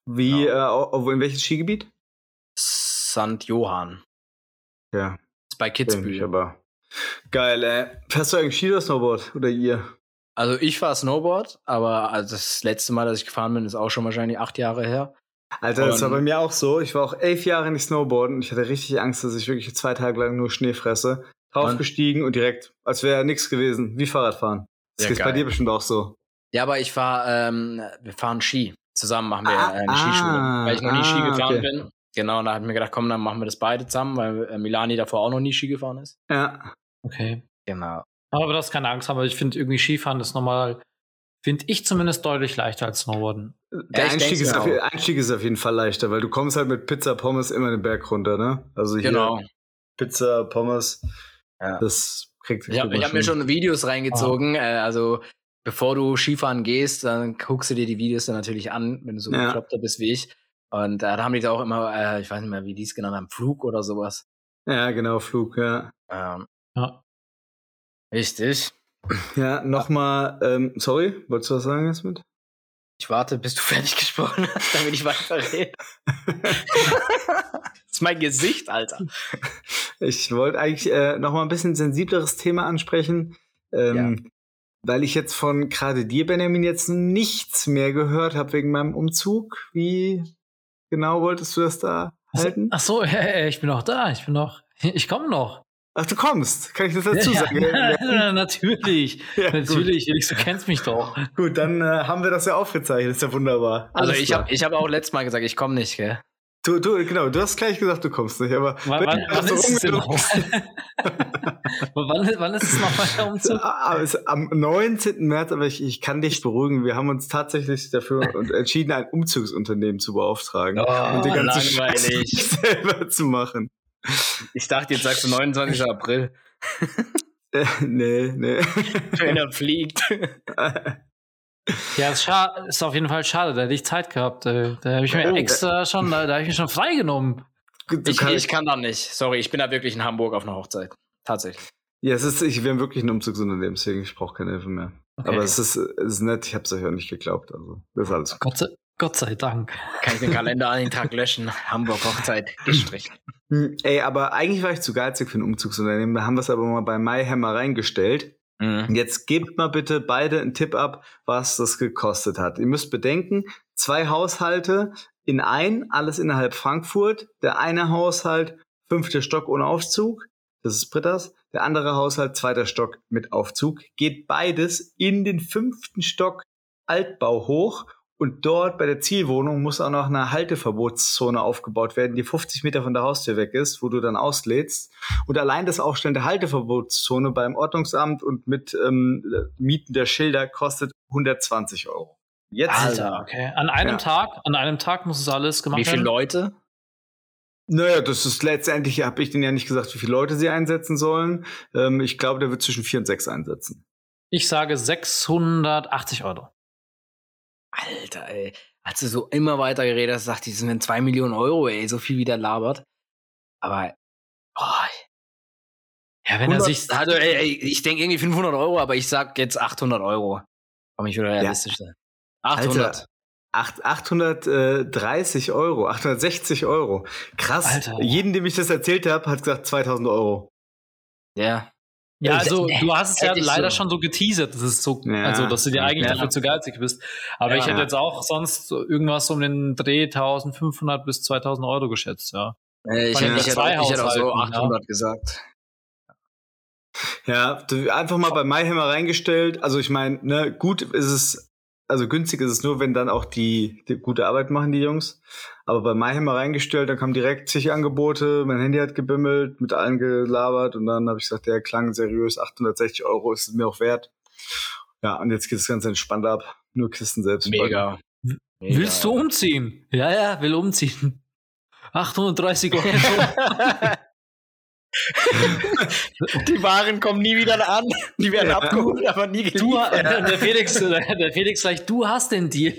Wie, genau. äh, in welches Skigebiet? St. Johann. Ja ist bei Kitzbühel. aber geil, ey. Fährst du eigentlich Ski oder Snowboard? Oder ihr? Also ich fahre Snowboard, aber also das letzte Mal, dass ich gefahren bin, ist auch schon wahrscheinlich acht Jahre her. Alter, das war bei mir auch so. Ich war auch elf Jahre nicht Snowboarden und ich hatte richtig Angst, dass ich wirklich zwei Tage lang nur Schnee fresse. Draufgestiegen und direkt, als wäre nichts gewesen, wie Fahrradfahren. Das ja, ist bei dir bestimmt auch so. Ja, aber ich fahre, ähm, wir fahren Ski. Zusammen machen wir ah, eine ah, Skischule, weil ich noch nie Ski ah, gefahren okay. bin. Genau, und da hatten wir gedacht, komm, dann machen wir das beide zusammen, weil äh, Milani davor auch noch nie Ski gefahren ist. Ja. Okay. Genau. Aber das keine Angst haben, weil ich finde irgendwie Skifahren ist nochmal, finde ich zumindest deutlich leichter als Snowboarden. Der ja, Einstieg, ist auf, Einstieg ist auf jeden Fall leichter, weil du kommst halt mit Pizza, Pommes immer den Berg runter, ne? Also hier genau. Pizza, Pommes, ja. das kriegt Ja, ich habe mir schon Videos reingezogen, ah. äh, also bevor du Skifahren gehst, dann guckst du dir die Videos dann natürlich an, wenn du so ja. bekloppter bist wie ich. Und äh, da haben die da auch immer, äh, ich weiß nicht mehr, wie die es genannt haben, Flug oder sowas. Ja, genau, Flug, ja. Ähm, ja. Richtig. Ja, nochmal, ähm, sorry, wolltest du was sagen jetzt mit? Ich warte, bis du fertig gesprochen hast, damit ich weiterrede. das ist mein Gesicht, Alter. Ich wollte eigentlich äh, noch mal ein bisschen sensibleres Thema ansprechen, ähm, ja. weil ich jetzt von gerade dir, Benjamin, jetzt nichts mehr gehört habe wegen meinem Umzug. Wie genau wolltest du das da halten? Ach so, ja, ich bin noch da. Ich bin noch, ich komme noch. Ach, du kommst. Kann ich das dazu ja, sagen? Ja, natürlich. Ja, natürlich. Gut. Du kennst mich doch. Gut, dann äh, haben wir das ja aufgezeichnet. Das ist ja wunderbar. Also Alles also ich habe ich hab auch letztes Mal gesagt, ich komme nicht, gell? Du, du, genau, du hast gleich gesagt, du kommst nicht, aber wann, wann, wann, ist, es noch? wann, wann ist es nochmal der Umzug? Ah, am 19. März, aber ich, ich kann dich beruhigen, wir haben uns tatsächlich dafür entschieden, ein Umzugsunternehmen zu beauftragen oh, und die ganze Scheiße selber zu machen. Ich dachte, jetzt sagst du 29. April. Äh, nee, nee. Wenn er fliegt. Ja, ist, ist, auf jeden Fall schade, da hätte ich Zeit gehabt. Da, da habe ich mir oh, extra schon, da, da habe ich mich schon freigenommen. Ich, ich, kann da nicht. Sorry, ich bin da wirklich in Hamburg auf einer Hochzeit. Tatsächlich. Ja, es ist, ich wäre wirklich ein Umzugsunternehmen, deswegen ich brauche keine Hilfe mehr. Okay. Aber es ist, es ist nett, ich habe es euch auch nicht geglaubt. Also, das ist alles. Gott sei, Gott sei Dank. Kann ich den Kalender an den Tag löschen? Hamburg Hochzeit gestrichen. Hm, ey, aber eigentlich war ich zu geizig für ein Umzugsunternehmen. Da haben wir es aber mal bei MyHammer reingestellt. Mhm. Jetzt gebt mal bitte beide einen Tipp ab, was das gekostet hat. Ihr müsst bedenken, zwei Haushalte in ein, alles innerhalb Frankfurt. Der eine Haushalt, fünfter Stock ohne Aufzug. Das ist Britta's. Der andere Haushalt, zweiter Stock mit Aufzug. Geht beides in den fünften Stock Altbau hoch und dort bei der Zielwohnung muss auch noch eine Halteverbotszone aufgebaut werden, die 50 Meter von der Haustür weg ist, wo du dann auslädst. Und allein das Aufstellen der Halteverbotszone beim Ordnungsamt und mit ähm, Mieten der Schilder kostet 120 Euro. Jetzt. Alter, okay. An einem ja. Tag, an einem Tag muss es alles gemacht werden. Wie viele Leute? Naja, das ist letztendlich, habe ich denen ja nicht gesagt, wie viele Leute sie einsetzen sollen. Ähm, ich glaube, der wird zwischen vier und sechs einsetzen. Ich sage 680 Euro. Alter, ey. Als du so immer weiter geredet hast, dachte ich, das sind zwei Millionen Euro, ey, so viel wie der labert. Aber, boah. Ja, wenn 100, er sich. Also, ey, ey ich denke irgendwie 500 Euro, aber ich sag jetzt 800 Euro. Komm, ich wieder realistisch sein. 800. Alter, 830 Euro, 860 Euro. Krass. Alter. Jeden, dem ich das erzählt habe, hat gesagt 2000 Euro. Ja. Ja, also du hast es ja leider so. schon so geteasert, das ist so, ja, also dass du dir eigentlich ja. dafür zu geizig bist. Aber ja, ich hätte jetzt auch sonst irgendwas um den Dreh 1500 bis 2000 Euro geschätzt, ja. Äh, ich, hätte, ich, hätte, ich hätte auch so 800 gesagt. Ja, einfach mal bei MyHammer reingestellt. Also ich meine, ne, gut ist es also günstig ist es nur, wenn dann auch die, die gute Arbeit machen, die Jungs. Aber bei MyHammer reingestellt, dann kamen direkt zig Angebote, mein Handy hat gebimmelt, mit allen gelabert und dann habe ich gesagt, der klang seriös, 860 Euro ist es mir auch wert. Ja, und jetzt geht es ganz entspannt ab. Nur Kisten selbst. Mega. Mega. Willst du umziehen? Ja, ja, will umziehen. 830 Euro. Die Waren kommen nie wieder an. Die werden ja. abgeholt, aber nie geliefert. Du, äh, der, Felix, der Felix sagt, du hast den Deal.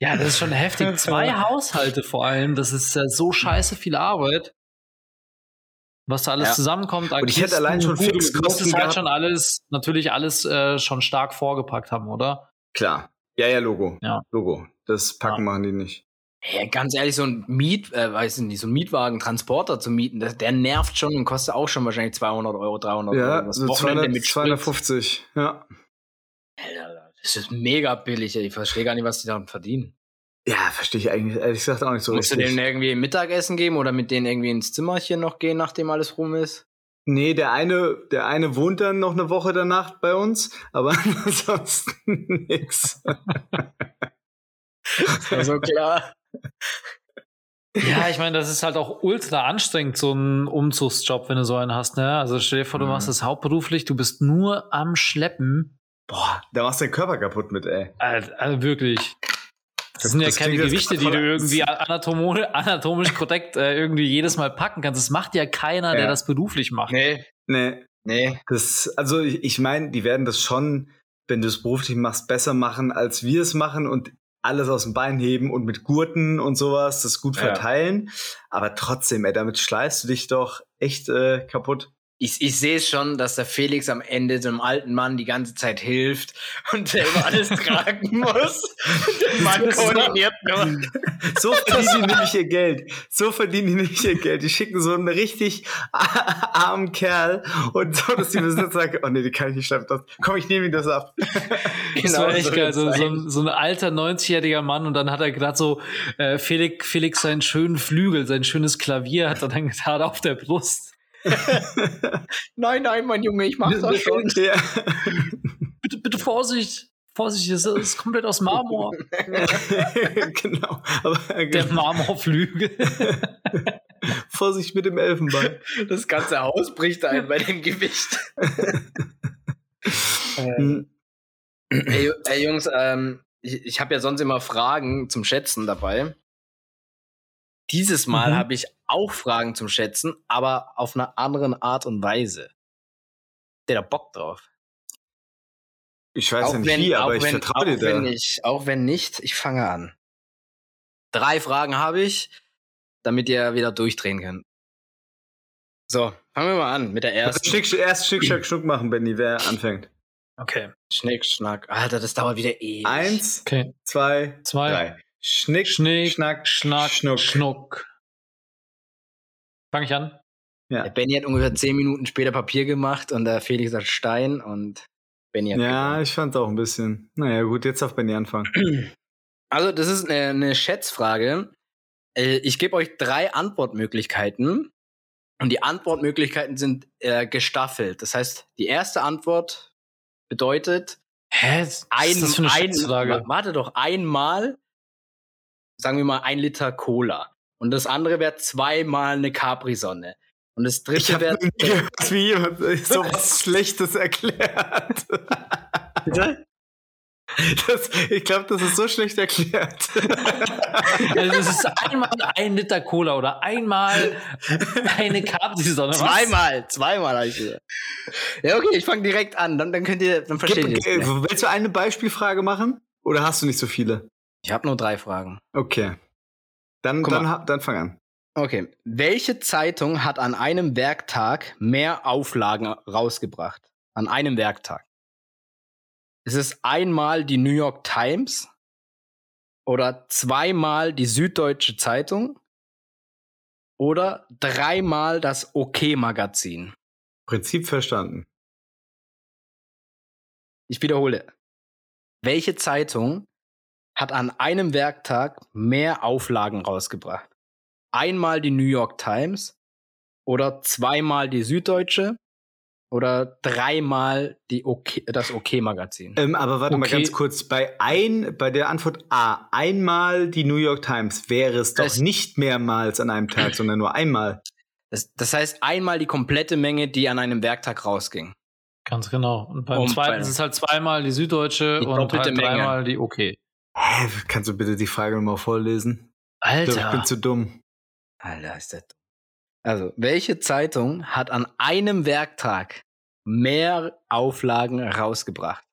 ja, das ist schon heftig. Zwei Haushalte vor allem. Das ist äh, so scheiße viel Arbeit. Was da alles ja. zusammenkommt. Und ich hätte allein schon Fixkosten Du halt schon alles, natürlich alles äh, schon stark vorgepackt haben, oder? Klar. Ja, ja, Logo. Ja. Logo. Das packen ja. machen die nicht. Ja, ganz ehrlich, so ein Miet, äh, weiß ich nicht, so ein Mietwagen, Transporter zu mieten, das, der nervt schon und kostet auch schon wahrscheinlich 200 Euro, 300 ja, Euro. So 200, mit 250, ja. Alter, das ist mega billig, ich verstehe gar nicht, was die daran verdienen. Ja, verstehe ich eigentlich, ehrlich gesagt auch nicht so Musst richtig. Musst du denen irgendwie Mittagessen geben oder mit denen irgendwie ins Zimmerchen noch gehen, nachdem alles rum ist? Nee, der eine, der eine wohnt dann noch eine Woche danach bei uns, aber ansonsten nix. das war so klar. Ja, ich meine, das ist halt auch ultra anstrengend, so ein Umzugsjob, wenn du so einen hast, ne? Also stell dir vor, du mhm. machst das hauptberuflich, du bist nur am Schleppen. Boah, da machst du den Körper kaputt mit, ey. Also, also wirklich. Das, sind ja das keine Gewichte, die du irgendwie anatomisch, anatomisch korrekt äh, irgendwie jedes Mal packen kannst. Das macht ja keiner, ja. der das beruflich macht. Nee, nee, nee. Das, also ich, ich meine, die werden das schon, wenn du es beruflich machst, besser machen, als wir es machen. Und alles aus dem Bein heben und mit Gurten und sowas das gut verteilen. Ja. Aber trotzdem, ey, damit schleißt du dich doch echt äh, kaputt ich, ich sehe schon, dass der Felix am Ende so einem alten Mann die ganze Zeit hilft und selber alles tragen muss. Der Mann koordiniert nur. So verdienen die nämlich ihr Geld. So verdienen die nämlich ihr Geld. Die schicken so einen richtig armen Kerl und so, dass die Besitzer sagen, oh nee, die kann ich nicht schleppen. Komm, ich nehme ihm das ab. Genau, das war echt so geil. So, so, so, ein alter 90-jähriger Mann und dann hat er gerade so äh, Felix, Felix seinen schönen Flügel, sein schönes Klavier hat er dann gerade auf der Brust. Nein, nein, mein Junge, ich mach das schon. Ja. bitte, bitte Vorsicht. Vorsicht, das ist komplett aus Marmor. genau. Aber, Der Marmorflügel. Vorsicht mit dem Elfenbein. Das ganze Haus bricht ein bei dem Gewicht. ähm, ey, ey, Jungs, ähm, ich, ich habe ja sonst immer Fragen zum Schätzen dabei. Dieses Mal mhm. habe ich auch Fragen zum Schätzen, aber auf einer anderen Art und Weise. Der da Bock drauf. Ich weiß auch nicht wenn, wie, aber ich wenn, vertraue dir wenn da. Ich, auch wenn nicht, ich fange an. Drei Fragen habe ich, damit ihr wieder durchdrehen könnt. So, fangen wir mal an mit der ersten. Schnick, erst Schnick, Schnack, Schnuck machen, Benny, wer anfängt. Okay. Schnick, Schnack. Alter, das dauert wieder ewig. Eins, okay. zwei, zwei, drei. Schnick, Schnick Schnack, Schnack, Schnuck. Schnuck. Fange ich an? Ja. Der Benny hat ungefähr zehn Minuten später Papier gemacht und der Felix hat Stein und Benny hat. Ja, gewonnen. ich fand auch ein bisschen. Naja, gut, jetzt darf Benny anfangen. Also, das ist eine, eine Schätzfrage. Äh, ich gebe euch drei Antwortmöglichkeiten. Und die Antwortmöglichkeiten sind äh, gestaffelt. Das heißt, die erste Antwort bedeutet, Hä? Ein, das für eine ein, warte doch, einmal sagen wir mal, ein Liter Cola. Und das andere wäre zweimal eine Capri-Sonne. Und das dritte wäre. Wie jemand so was Schlechtes erklärt. Bitte? Das, ich glaube, das ist so schlecht erklärt. Also das ist einmal ein Liter Cola oder einmal eine Capri-Sonne. Zweimal, zweimal habe ich gesagt. Ja, okay, ich fange direkt an, dann, dann könnt ihr, dann versteht ihr es. Willst du eine Beispielfrage machen? Oder hast du nicht so viele? Ich habe nur drei Fragen. Okay. Dann, dann, dann fang an. Okay. Welche Zeitung hat an einem Werktag mehr Auflagen rausgebracht? An einem Werktag. Ist es einmal die New York Times oder zweimal die Süddeutsche Zeitung oder dreimal das OK-Magazin? Prinzip verstanden. Ich wiederhole. Welche Zeitung hat an einem Werktag mehr Auflagen rausgebracht. Einmal die New York Times oder zweimal die Süddeutsche oder dreimal die OK, das OK-Magazin. Ähm, aber warte okay. mal ganz kurz. Bei ein, bei der Antwort A, einmal die New York Times wäre es doch das nicht mehrmals an einem Tag, sondern nur einmal. Das, das, heißt einmal die komplette Menge, die an einem Werktag rausging. Ganz genau. Und beim um, zweiten ist es halt zweimal die Süddeutsche die und halt dreimal die OK. Hä, kannst du bitte die Frage nochmal vorlesen? Alter. Ich bin zu dumm. Alter, ist das dumm. Also, welche Zeitung hat an einem Werktag mehr Auflagen rausgebracht?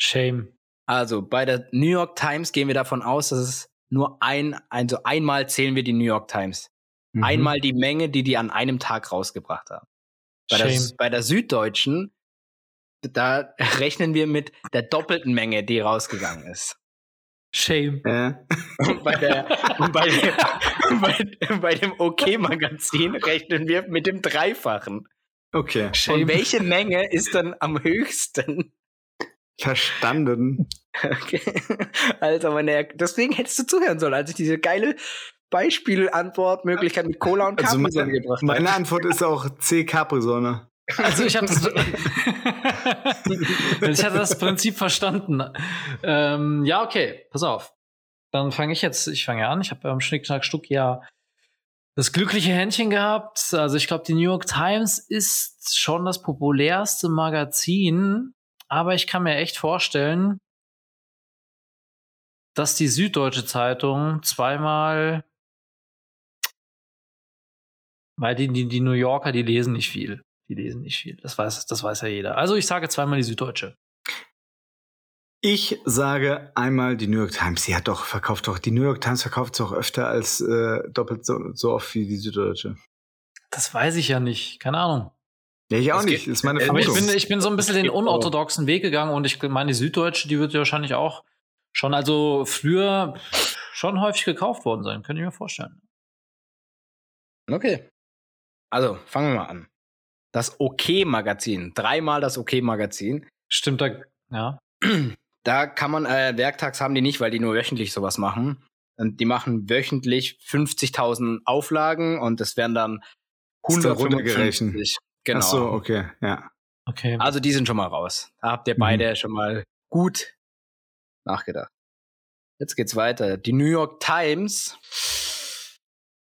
Shame. Also, bei der New York Times gehen wir davon aus, dass es nur ein, also einmal zählen wir die New York Times. Mhm. Einmal die Menge, die die an einem Tag rausgebracht haben. Bei, Shame. Der, bei der Süddeutschen, da rechnen wir mit der doppelten Menge, die rausgegangen ist. Shame. Ja. Und bei, der, bei, bei, bei dem OK-Magazin rechnen wir mit dem Dreifachen. Okay. Shame. Und welche Menge ist dann am höchsten? Verstanden. Okay. Also, meine, deswegen hättest du zuhören sollen, als ich diese geile Beispielantwortmöglichkeit mit Cola und Capri-Sonne also meine, gebracht habe. Meine Antwort ist auch C Capri-Sonne. Also ich habe das, ich hatte das Prinzip verstanden. Ähm, ja, okay, pass auf. Dann fange ich jetzt, ich fange an. Ich habe beim Schnickschnack Stuck ja das glückliche Händchen gehabt. Also ich glaube, die New York Times ist schon das populärste Magazin, aber ich kann mir echt vorstellen, dass die Süddeutsche Zeitung zweimal, weil die, die, die New Yorker, die lesen nicht viel. Die lesen nicht viel. Das weiß, das weiß ja jeder. Also ich sage zweimal die Süddeutsche. Ich sage einmal die New York Times. Sie hat doch verkauft doch. Die New York Times verkauft es auch öfter als äh, doppelt so, so oft wie die Süddeutsche. Das weiß ich ja nicht. Keine Ahnung. Ja, ich auch das nicht. Das ist meine Vermutung. Aber ich bin, ich bin so ein bisschen den unorthodoxen Weg gegangen und ich meine, die Süddeutsche, die wird ja wahrscheinlich auch schon, also früher schon häufig gekauft worden sein. Könnte ich mir vorstellen. Okay. Also, fangen wir mal an das OK-Magazin. Dreimal das OK-Magazin. Stimmt, da, ja. Da kann man, äh, werktags haben die nicht, weil die nur wöchentlich sowas machen. Und die machen wöchentlich 50.000 Auflagen und das werden dann 150. Genau. Ach so, okay, ja. Okay. Also die sind schon mal raus. Da habt ihr mhm. beide schon mal gut nachgedacht. Jetzt geht's weiter. Die New York Times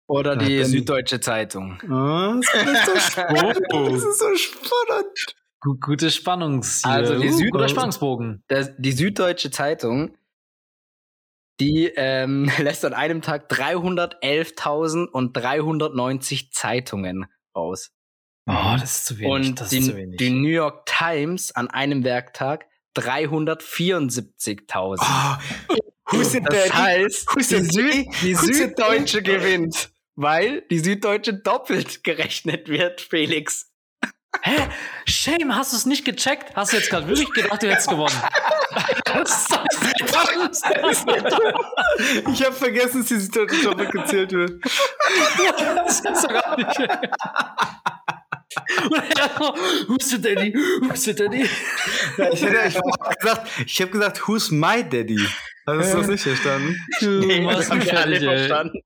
oder ja, die Süddeutsche Zeitung. Oh, das, ist so spannend. das ist so spannend. Gute Spannungs. Also die, Süd Spannungsbogen. Der, die Süddeutsche Zeitung die ähm, lässt an einem Tag 311.390 Zeitungen raus. Oh, das ist zu wenig. Und das die, ist zu wenig. die New York Times an einem Werktag 374.000. Oh, who's it das daddy? heißt, Who's die, Süd, die Süddeutsche gewinnt, weil die Süddeutsche doppelt gerechnet wird, Felix. Hä? Shame, hast du es nicht gecheckt? Hast du jetzt gerade wirklich gedacht, du hättest gewonnen? ist Ich habe vergessen, dass die Süddeutsche doppelt gezählt wird. das kannst du gar nicht. Who's the daddy? Who's the daddy? Ich, hätte, ich hab gesagt, ich habe gesagt, who's my daddy? Hast du das nicht verstanden? Du machst haben mich wir alle verstanden.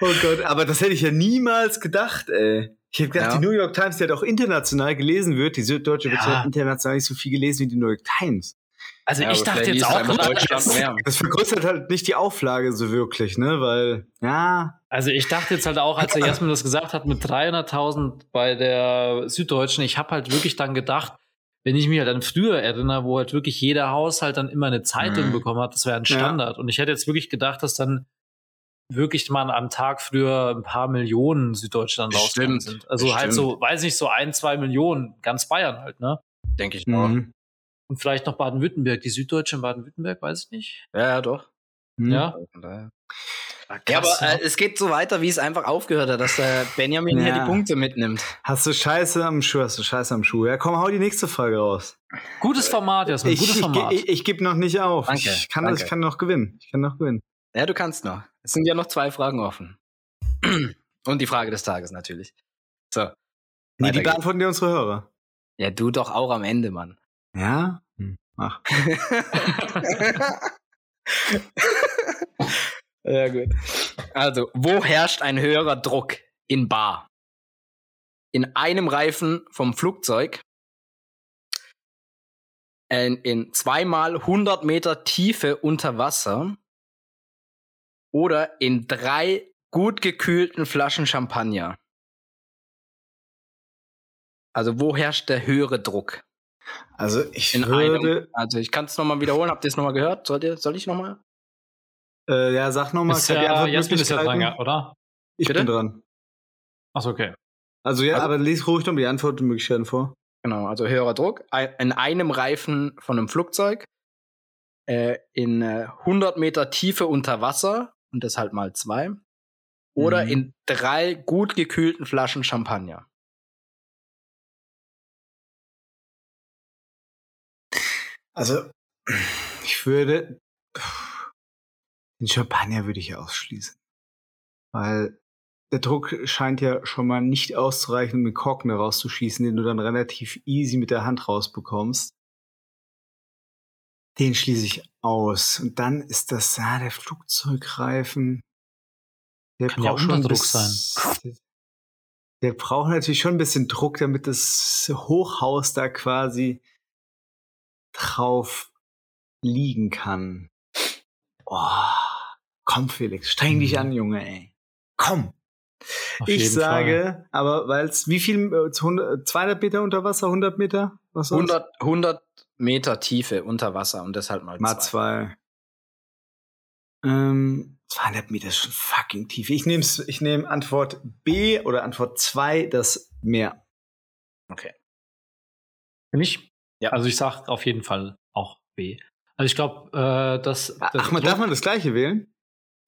Oh Gott, aber das hätte ich ja niemals gedacht, ey. Ich hätte gedacht, Ja. die New York Times, die halt auch international gelesen wird, die Süddeutsche wird Ja. ja international nicht so viel gelesen wie die New York Times. Also Ja, ich dachte jetzt auch Deutschland mehr. Das vergrößert halt nicht die Auflage so wirklich, ne, weil, ja, Also ich dachte jetzt halt auch, als der Jasmin das gesagt hat, mit 300.000 bei der Süddeutschen, ich habe halt wirklich dann gedacht, wenn ich mich halt an früher erinnere, wo halt wirklich jeder Haushalt dann immer eine Zeitung Mhm. bekommen hat, das wäre ein Ja. Standard. Und ich hätte jetzt wirklich gedacht, dass dann wirklich mal am Tag früher ein paar Millionen Süddeutsche dann rausgekommen sind. Also halt bestimmt. so, weiß nicht, so ein, zwei Millionen, ganz Bayern halt, ne? Denke ich auch. mhm. Und vielleicht noch Baden-Württemberg. Die Süddeutsche in Baden-Württemberg, weiß ich nicht. Ja, ja, doch. Mhm. Ja. Ah, Ja, krass, aber äh, es geht so weiter, wie es einfach aufgehört hat, dass der Benjamin hier Ja. die Punkte mitnimmt. Hast du Scheiße am Schuh, hast du Scheiße am Schuh. Ja, komm, hau die nächste Frage raus. Gutes Format, Jasmin, Ich, gutes ich, Format. ich, ich gebe noch nicht auf. Danke, ich, kann, danke. ich kann noch gewinnen. Ich kann noch gewinnen. Ja, du kannst noch. Es sind ja noch zwei Fragen offen. Und die Frage des Tages natürlich. So. Nee, die beantworten dir unsere Hörer. Ja, du doch auch am Ende, Mann. Ja? Hm. Ach. ja, gut. Also, wo herrscht ein höherer Druck in Bar? In einem Reifen vom Flugzeug, in, in zweimal 100 Meter Tiefe unter Wasser oder in drei gut gekühlten Flaschen Champagner. Also, wo herrscht der höhere Druck? Also ich In würde. einem, also ich kann es nochmal wiederholen. Habt ihr es nochmal gehört? Sollt ihr, soll ich nochmal? Äh, ja, sag nochmal. ist ja, Jasmin ist ja dran, oder? Ich Bitte? bin dran. Achso, okay. Also ja, Also- aber lies ruhig noch die Antwortmöglichkeiten vor. Genau, also höherer Druck. In einem Reifen von einem Flugzeug, äh, in äh, 100 Meter Tiefe unter Wasser und das halt mal zwei. Oder Mhm. in drei gut gekühlten Flaschen Champagner. Also ich würde. Den Champagner würde ich ausschließen. Weil der Druck scheint ja schon mal nicht auszureichen, um den Korken rauszuschießen, den du dann relativ easy mit der Hand rausbekommst. Den schließe ich aus. Und dann ist das, ah, der Flugzeugreifen. Der Kann ja braucht schon ein Unterdruck bisschen- Der braucht natürlich schon ein bisschen Druck, damit das Hochhaus da quasi drauf liegen kann. Oh, komm, Felix, streng dich Mhm. an, Junge, ey. Komm. Auf ich sage, Fall. aber weil es, wie viel, äh, 100, 200 Meter unter Wasser, 100 Meter? Was war's? 100, 100 Meter Tiefe unter Wasser und das halt mal, Mal zwei. zwei. Ähm, 200 Meter ist schon fucking tief. Ich nehme ich nehm Antwort B oder Antwort 2, das Meer. Okay. Für mich? Ja. Also ich sag auf jeden Fall auch B. Also ich glaube, äh, dass. Ach, das man, Druck- darf man das gleiche wählen?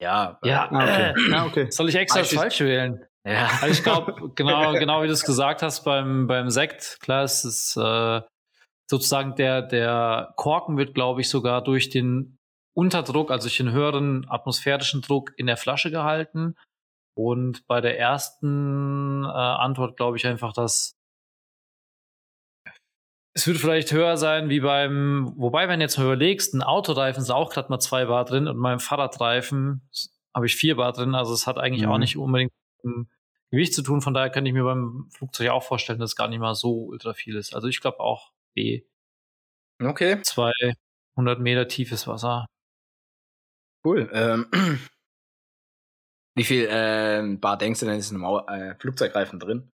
Ja. Ja, Ah, okay. äh, Ah, okay. soll ich extra das Falsch ist- falsch wählen? Ja. Also ich glaube, genau, genau wie du es gesagt hast beim, beim Sekt, klar, es ist äh, sozusagen der, der Korken wird, glaube ich, sogar durch den Unterdruck, also durch den höheren atmosphärischen Druck in der Flasche gehalten. Und bei der ersten äh, Antwort glaube ich einfach, dass es wird vielleicht höher sein wie beim, wobei, wenn du jetzt mal überlegst, ein Autoreifen ist auch gerade mal zwei Bar drin und beim Fahrradreifen habe ich vier Bar drin, also es hat eigentlich Mhm. auch nicht unbedingt mit dem Gewicht zu tun, von daher kann ich mir beim Flugzeug auch vorstellen, dass es gar nicht mal so ultra viel ist. Also ich glaube auch B, Okay, 200 Meter tiefes Wasser. cool. Ähm, wie viel ähm, Bar denkst du denn ist in einem Au äh, Flugzeugreifen drin?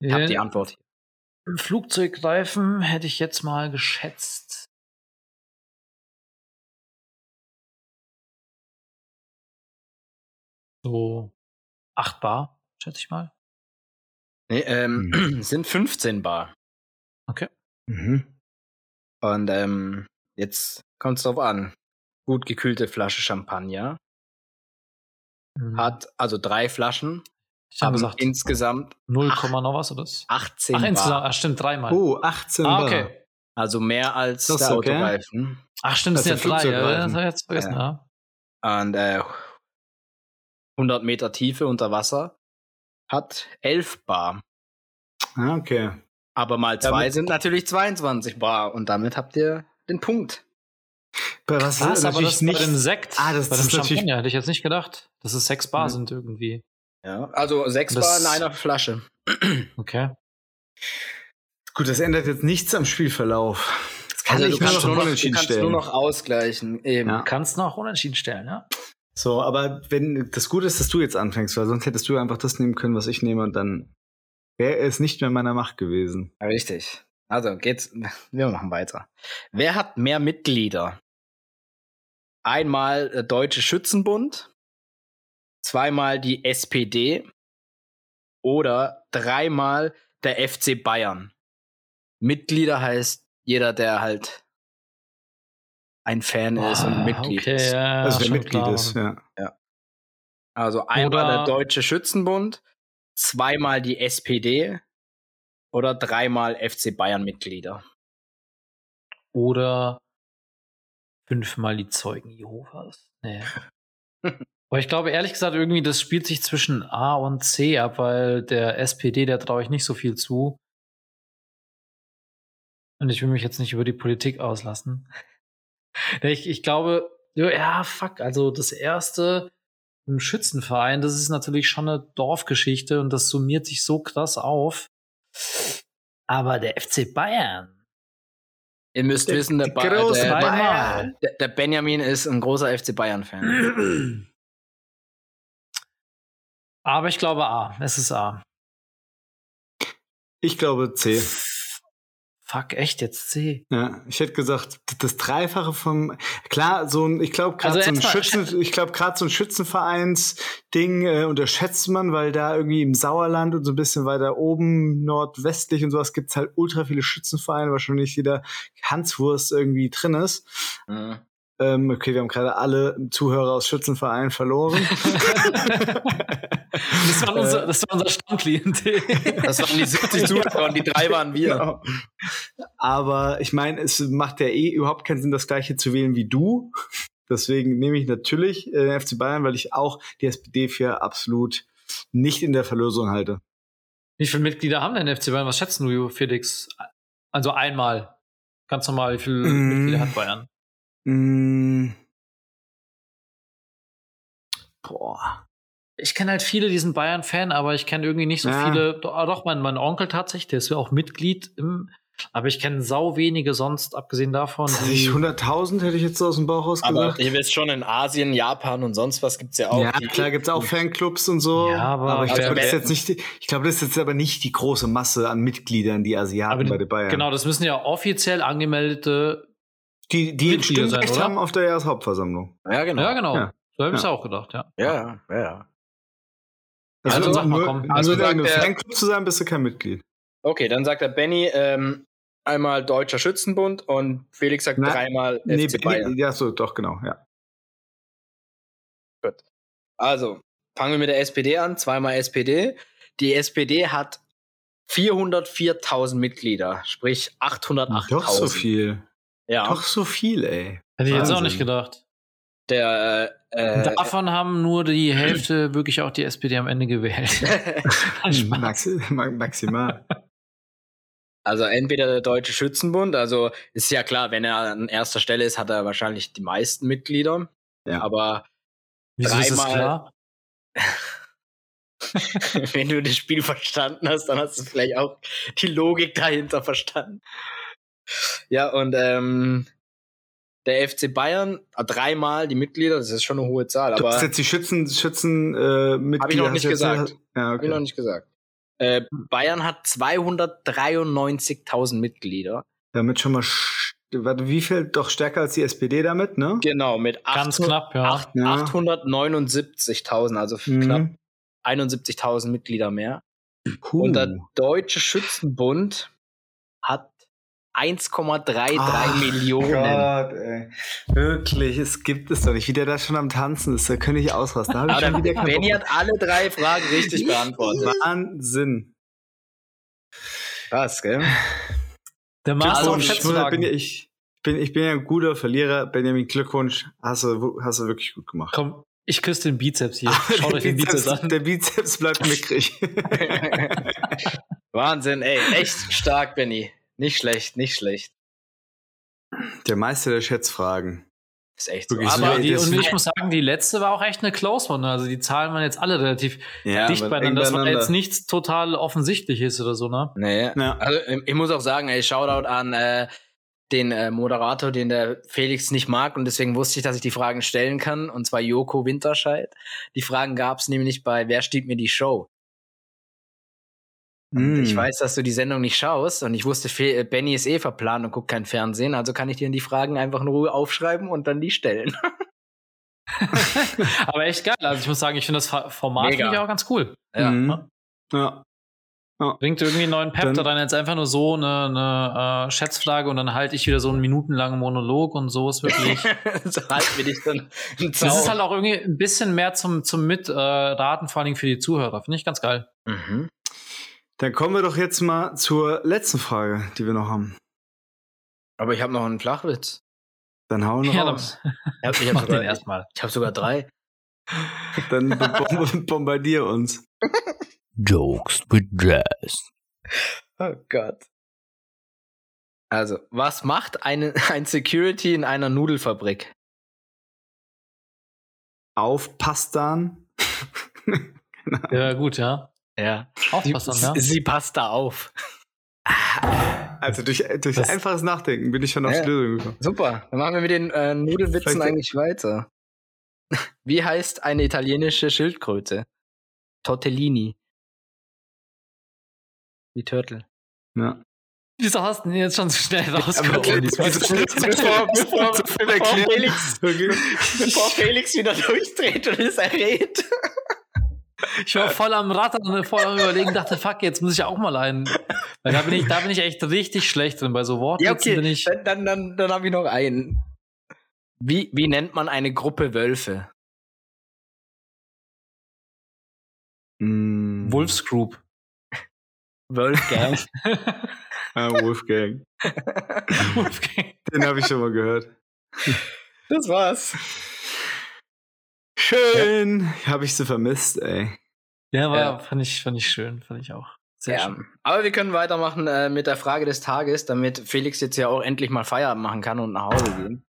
Ich hab die Antwort. Flugzeugreifen hätte ich jetzt mal geschätzt. So 8 Bar, schätze ich mal. Nee, ähm, hm. sind 15 Bar. Okay. Mhm. Und ähm, jetzt kommt es drauf an. Gut gekühlte Flasche Champagner. Mhm. Hat also drei Flaschen, ich habe gesagt, insgesamt 0, noch was oder? 18 Ach, Bar. insgesamt, ach, stimmt, dreimal. Oh, 18 ah, okay. Bar. Also mehr als das der okay. Autoreifen. Ach, stimmt, das, das sind ja drei. Ja, das habe ich jetzt vergessen, ja. ja. Und äh, 100 Meter Tiefe unter Wasser hat 11 Bar. Ah, okay. Aber mal zwei damit sind natürlich 22 Bar und damit habt ihr den Punkt. Bei was Krass, ist aber das nicht bei dem Sekt, ah, das, bei dem Champagner hätte ich jetzt nicht gedacht, dass es sechs Bar mhm. sind irgendwie. Ja, also sechs das, Bar in einer Flasche. Okay. Gut, das ändert jetzt nichts am Spielverlauf. Das kann also, du kannst, nur noch, du kannst nur noch ausgleichen. Eben. Ja. Kannst noch unentschieden stellen, ja. So, aber wenn das Gute ist, dass du jetzt anfängst, weil sonst hättest du einfach das nehmen können, was ich nehme und dann wäre es nicht mehr in meiner Macht gewesen. Richtig. Also geht's, wir machen weiter. Wer hat mehr Mitglieder? Einmal der Deutsche Schützenbund, zweimal die SPD oder dreimal der FC Bayern. Mitglieder heißt jeder, der halt ein Fan ah, ist und Mitglied okay, ist. Ja, also der Mitglied klar. ist, ja. ja. Also einmal oder der Deutsche Schützenbund, zweimal die SPD oder dreimal FC Bayern Mitglieder. Oder fünfmal die Zeugen Jehovas. Nee. Aber ich glaube, ehrlich gesagt, irgendwie, das spielt sich zwischen A und C ab, weil der SPD, der traue ich nicht so viel zu. Und ich will mich jetzt nicht über die Politik auslassen. Ich, ich glaube, ja, fuck, also das erste im Schützenverein, das ist natürlich schon eine Dorfgeschichte und das summiert sich so krass auf. Aber der FC Bayern. Ihr müsst der, wissen, der, ba der, Bayern. Der, der, Benjamin ist ein großer FC Bayern-Fan. Aber ich glaube A. Es ist A. Ich glaube C. Fuck, echt jetzt C? Ja, ich hätte gesagt, das Dreifache vom klar, so ein, ich glaube gerade also so ein Schützen, ich glaube gerade so ein Schützenvereins-Ding äh, unterschätzt man, weil da irgendwie im Sauerland und so ein bisschen weiter oben nordwestlich und sowas gibt's halt ultra viele Schützenvereine, wahrscheinlich jeder Hanswurst irgendwie drin ist. Mhm. Ähm, okay, wir haben gerade alle Zuhörer aus Schützenvereinen verloren. das, war unser, das war unser Stammklientel. Das waren die 70 Zuhörer und die drei waren wir. Genau. Aber ich meine, es macht ja eh überhaupt keinen Sinn, das gleiche zu wählen wie du. Deswegen nehme ich natürlich äh, den FC Bayern, weil ich auch die SPD für absolut nicht in der Verlosung halte. Wie viele Mitglieder haben denn FC Bayern? Was schätzen du, Felix? Also einmal. Ganz normal, wie viele mm. Mitglieder hat Bayern? Mm. Boah. Ich kenne halt viele, die sind Bayern-Fan, aber ich kenne irgendwie nicht so ja. viele. Doch, doch mein, mein Onkel tatsächlich, der ist ja auch Mitglied im aber ich kenne sau wenige sonst, abgesehen davon. 100.000 hätte ich jetzt so aus dem Bauch raus gesagt. Aber ihr wisst schon, in Asien, Japan und sonst was gibt es ja auch. Ja, klar gibt es auch Fanclubs und so. Ja, aber, aber ich glaube, das ist jetzt nicht, ich glaube, das ist jetzt aber nicht die große Masse an Mitgliedern, die Asiaten bei den Bayern. Genau, das müssen ja offiziell angemeldete die, die ein Stimmrecht haben auf der Jahreshauptversammlung. Ja, genau. Ja, genau. Ja. So habe ich es ja. auch gedacht, ja. Ja, ja, ja. Also, also sag mal, komm. Also, nur, also Fanclub zu sein, bist du kein Mitglied. Okay, dann sagt der Benny, ähm, einmal Deutscher Schützenbund und Felix sagt Na, dreimal nee, FC Bayern. Ja, so, doch, genau, ja. Gut. Also, fangen wir mit der SPD an, zweimal SPD. Die SPD hat 404.000 Mitglieder, sprich 808.000. Doch so viel. Ja. Doch so viel, ey. Hätte ich jetzt auch nicht gedacht. Der, äh, Davon haben nur die Hälfte wirklich auch die SPD am Ende gewählt. Max, maximal. Also entweder der Deutsche Schützenbund, also ist ja klar, wenn er an erster Stelle ist, hat er wahrscheinlich die meisten Mitglieder. Ja. Aber Wieso dreimal, ist das klar? wenn du das Spiel verstanden hast, dann hast du vielleicht auch die Logik dahinter verstanden. Ja, und ähm, der FC Bayern hat dreimal die Mitglieder, das ist schon eine hohe Zahl. Aber das jetzt die Schützen, Schützen äh, Mitglieder. Habe ich noch nicht gesagt. Ja, okay. Habe ich noch nicht gesagt. Äh, Bayern hat 293.000 Mitglieder. Damit schon mal warte, wie viel? Doch stärker als die SPD damit, ne? Genau, mit Ganz 800 knapp, ja. acht- Ja. 879.000, also Mhm. knapp 71.000 Mitglieder mehr. Puh. Und der Deutsche Schützenbund 1,33 Ach Millionen. Gott, ey. Wirklich, es gibt es doch nicht. Wie der da schon am Tanzen ist, da könnte ich ausrasten. Da habe ich Aber Benny hat alle drei Fragen richtig beantwortet. Wahnsinn. Krass, gell? Der Master Also, ich, bin, ja- ich, bin, ich bin ja ein guter Verlierer. Benjamin, Glückwunsch. Hast du, hast du wirklich gut gemacht. Komm, ich küsse den Bizeps hier. Schaut euch den Bizeps an. Der Bizeps bleibt mickrig. Wahnsinn, ey. Echt stark, Benny. Nicht schlecht, nicht schlecht. der Meister der Schätzfragen. Ist echt so. Aber die, und ich muss sagen, die letzte war auch echt eine Close One. Also die Zahlen waren jetzt alle relativ Ja, dicht beieinander. Das war jetzt nichts total offensichtliches oder so, ne? Nee. Ja. Also ähm, ich muss auch sagen, ey, Shoutout an äh, den äh, Moderator, den der Felix nicht mag und deswegen wusste ich, dass ich die Fragen stellen kann, und zwar Joko Winterscheid. Die Fragen gab es nämlich bei Wer steht mir die Show? Mm. Ich weiß, dass du die Sendung nicht schaust und ich wusste, äh, Benny ist eh verplant und guckt kein Fernsehen, also kann ich dir die Fragen einfach in Ruhe aufschreiben und dann die stellen. Aber echt geil. Also ich muss sagen, ich finde das Format finde ich auch ganz cool. Ja. Mhm. ja. Bringt irgendwie einen neuen Pep Dann- da rein. Jetzt einfach nur so eine, eine äh, Schätzfrage und dann halte ich wieder so einen minutenlangen Monolog und so ist wirklich. so wir dich dann Das ist halt auch irgendwie ein bisschen mehr zum, zum Mitraten, vor allen Dingen für die Zuhörer. Finde ich ganz geil. mhm. Dann kommen wir doch jetzt mal zur letzten Frage, die wir noch haben. Aber ich habe noch einen Flachwitz. Dann hauen wir Ja, raus. dann Ich habe hab sogar, erstmal. ich hab sogar drei. Dann bom- bombardier uns. Jokes with Jazz. Oh Gott. Also, was macht eine, ein Security in einer Nudelfabrik? Aufpasst dann. Ja, gut, ja. Ja. Aufpassen, sie, ja. sie passt da auf. Also durch, durch Das- einfaches Nachdenken bin ich schon auf Ja. die Lösung gekommen. Super. Dann machen wir mit den äh, Nudelwitzen eigentlich weiter. Wie heißt eine italienische Schildkröte? Tortellini. Wie Turtle. Ja. Wieso hast du denn jetzt schon so schnell rausgeholt? bevor-. Felix-. Bevor Felix wieder durchdreht und es errät. Ich war voll am Rattern und voll am Überlegen, dachte, fuck, jetzt muss ich auch mal einen. Weil da bin ich, da bin ich echt richtig schlecht drin. Bei so Wortwitzen Ja, okay. bin ich. Dann, dann, dann, dann habe ich noch einen. Wie, wie nennt man eine Gruppe Wölfe? Mm. Wolfs Group. Wolfgang. Ah, Wolfgang. Wolfgang. Den habe ich schon mal gehört. das war's. Schön. Habe ich sie vermisst, ey. Ja, war, Ja. fand ich, fand ich schön, fand ich auch. Sehr Ja. schön. Aber wir können weitermachen äh, mit der Frage des Tages, damit Felix jetzt ja auch endlich mal Feierabend machen kann und nach Hause gehen.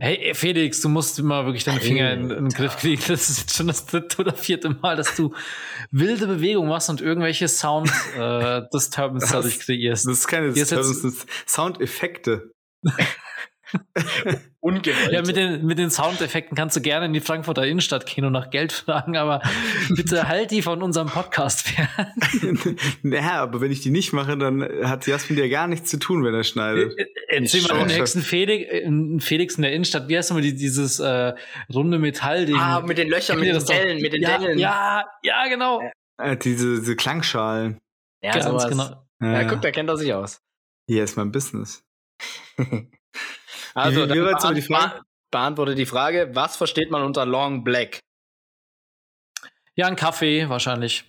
Hey, Felix, du musst immer wirklich deine Finger in, in den Griff kriegen. Das ist jetzt schon das dritte oder vierte Mal, dass du wilde Bewegungen machst und irgendwelche Sound äh, Disturbance Das- dadurch kreierst. Das ist keine Disturbance, das sind Soundeffekte. Ungewollt. Ja, mit den, mit den Soundeffekten kannst du gerne in die Frankfurter Innenstadt gehen und nach Geld fragen, aber bitte halt die von unserem Podcast fern. naja, aber wenn ich die nicht mache, dann hat Jasmin ja gar nichts zu tun, wenn er schneidet. Erzähl mal den nächsten Felix, äh, Felix in der Innenstadt. Wie heißt nochmal die, dieses äh, runde Metallding? ah, mit den Löchern, mit den? Dellen, mit den ja, Dellen. ja, ja, genau. Äh, diese, diese Klangschalen. ja Ganz sowas. genau. Ja, guck, da kennt er sich aus. Hier ist mein Business. Also, Wie- wie die Frage? beantworte die Frage, was versteht man unter Long Black? Ja, ein Kaffee wahrscheinlich.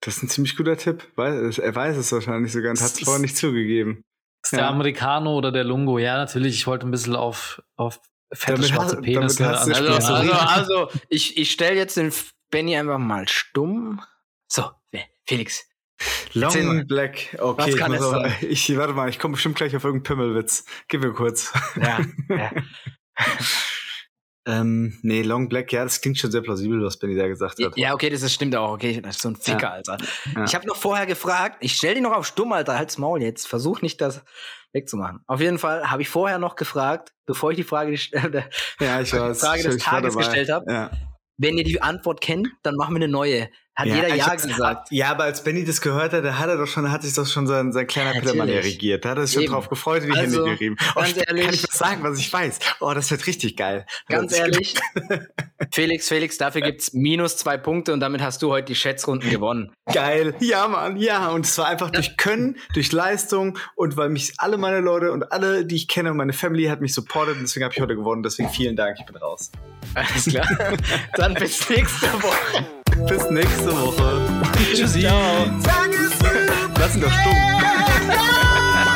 Das ist ein ziemlich guter Tipp. Weiß, er weiß es wahrscheinlich sogar und hat es vorher nicht zugegeben. Ist der Ja. Americano oder der Lungo? Ja, natürlich. Ich wollte ein bisschen auf, auf fette Damit schwarze hast- Penisse damit hast du anspielen. Also, Ja. also, also ich, ich stelle jetzt den Benny einfach mal stumm. So, Felix. Long Black. Okay, Was ich, kann es sein? ich warte mal, ich komme bestimmt gleich auf irgendeinen Pimmelwitz. Gib mir kurz. Ja, ja. ähm, nee, Long Black, ja, das klingt schon sehr plausibel, was Benny da gesagt hat. ja, okay, das ist, stimmt auch. Okay, das ist so ein Ficker, Ja. Alter. Ja. Ich habe noch vorher gefragt, ich stell dich noch auf stumm, Alter, halt's Maul jetzt. Versuch nicht, das wegzumachen. Auf jeden Fall habe ich vorher noch gefragt, bevor ich die Frage, die, Ja, ich weiß. Frage des Tages gestellt habe. Ja. Wenn ihr die Antwort kennt, dann machen wir eine neue. Hat ja, jeder Ja gesagt. Ja, aber als Benny das gehört hat, da hat er doch schon, hat sich das schon sein, sein kleiner ja, Petermann erregiert. Da hat er sich schon drauf gefreut die also, Hände gerieben. Oh, ganz ehrlich, kann ich was sagen, was ich weiß? Oh, das wird richtig geil. Ganz ehrlich, Felix, Felix, dafür gibt's minus zwei Punkte und damit hast du heute die Schätzrunden gewonnen. Geil. Ja, Mann, ja. Und es war einfach durch Können, durch Leistung und weil mich alle meine Leute und alle, die ich kenne und meine Family hat mich supportet und deswegen habe ich heute gewonnen. Deswegen vielen Dank, ich bin raus. Alles klar. Dann bis nächste Woche. Bis nächste Woche. Tschüssi. Ciao. Lass ihn doch stumm.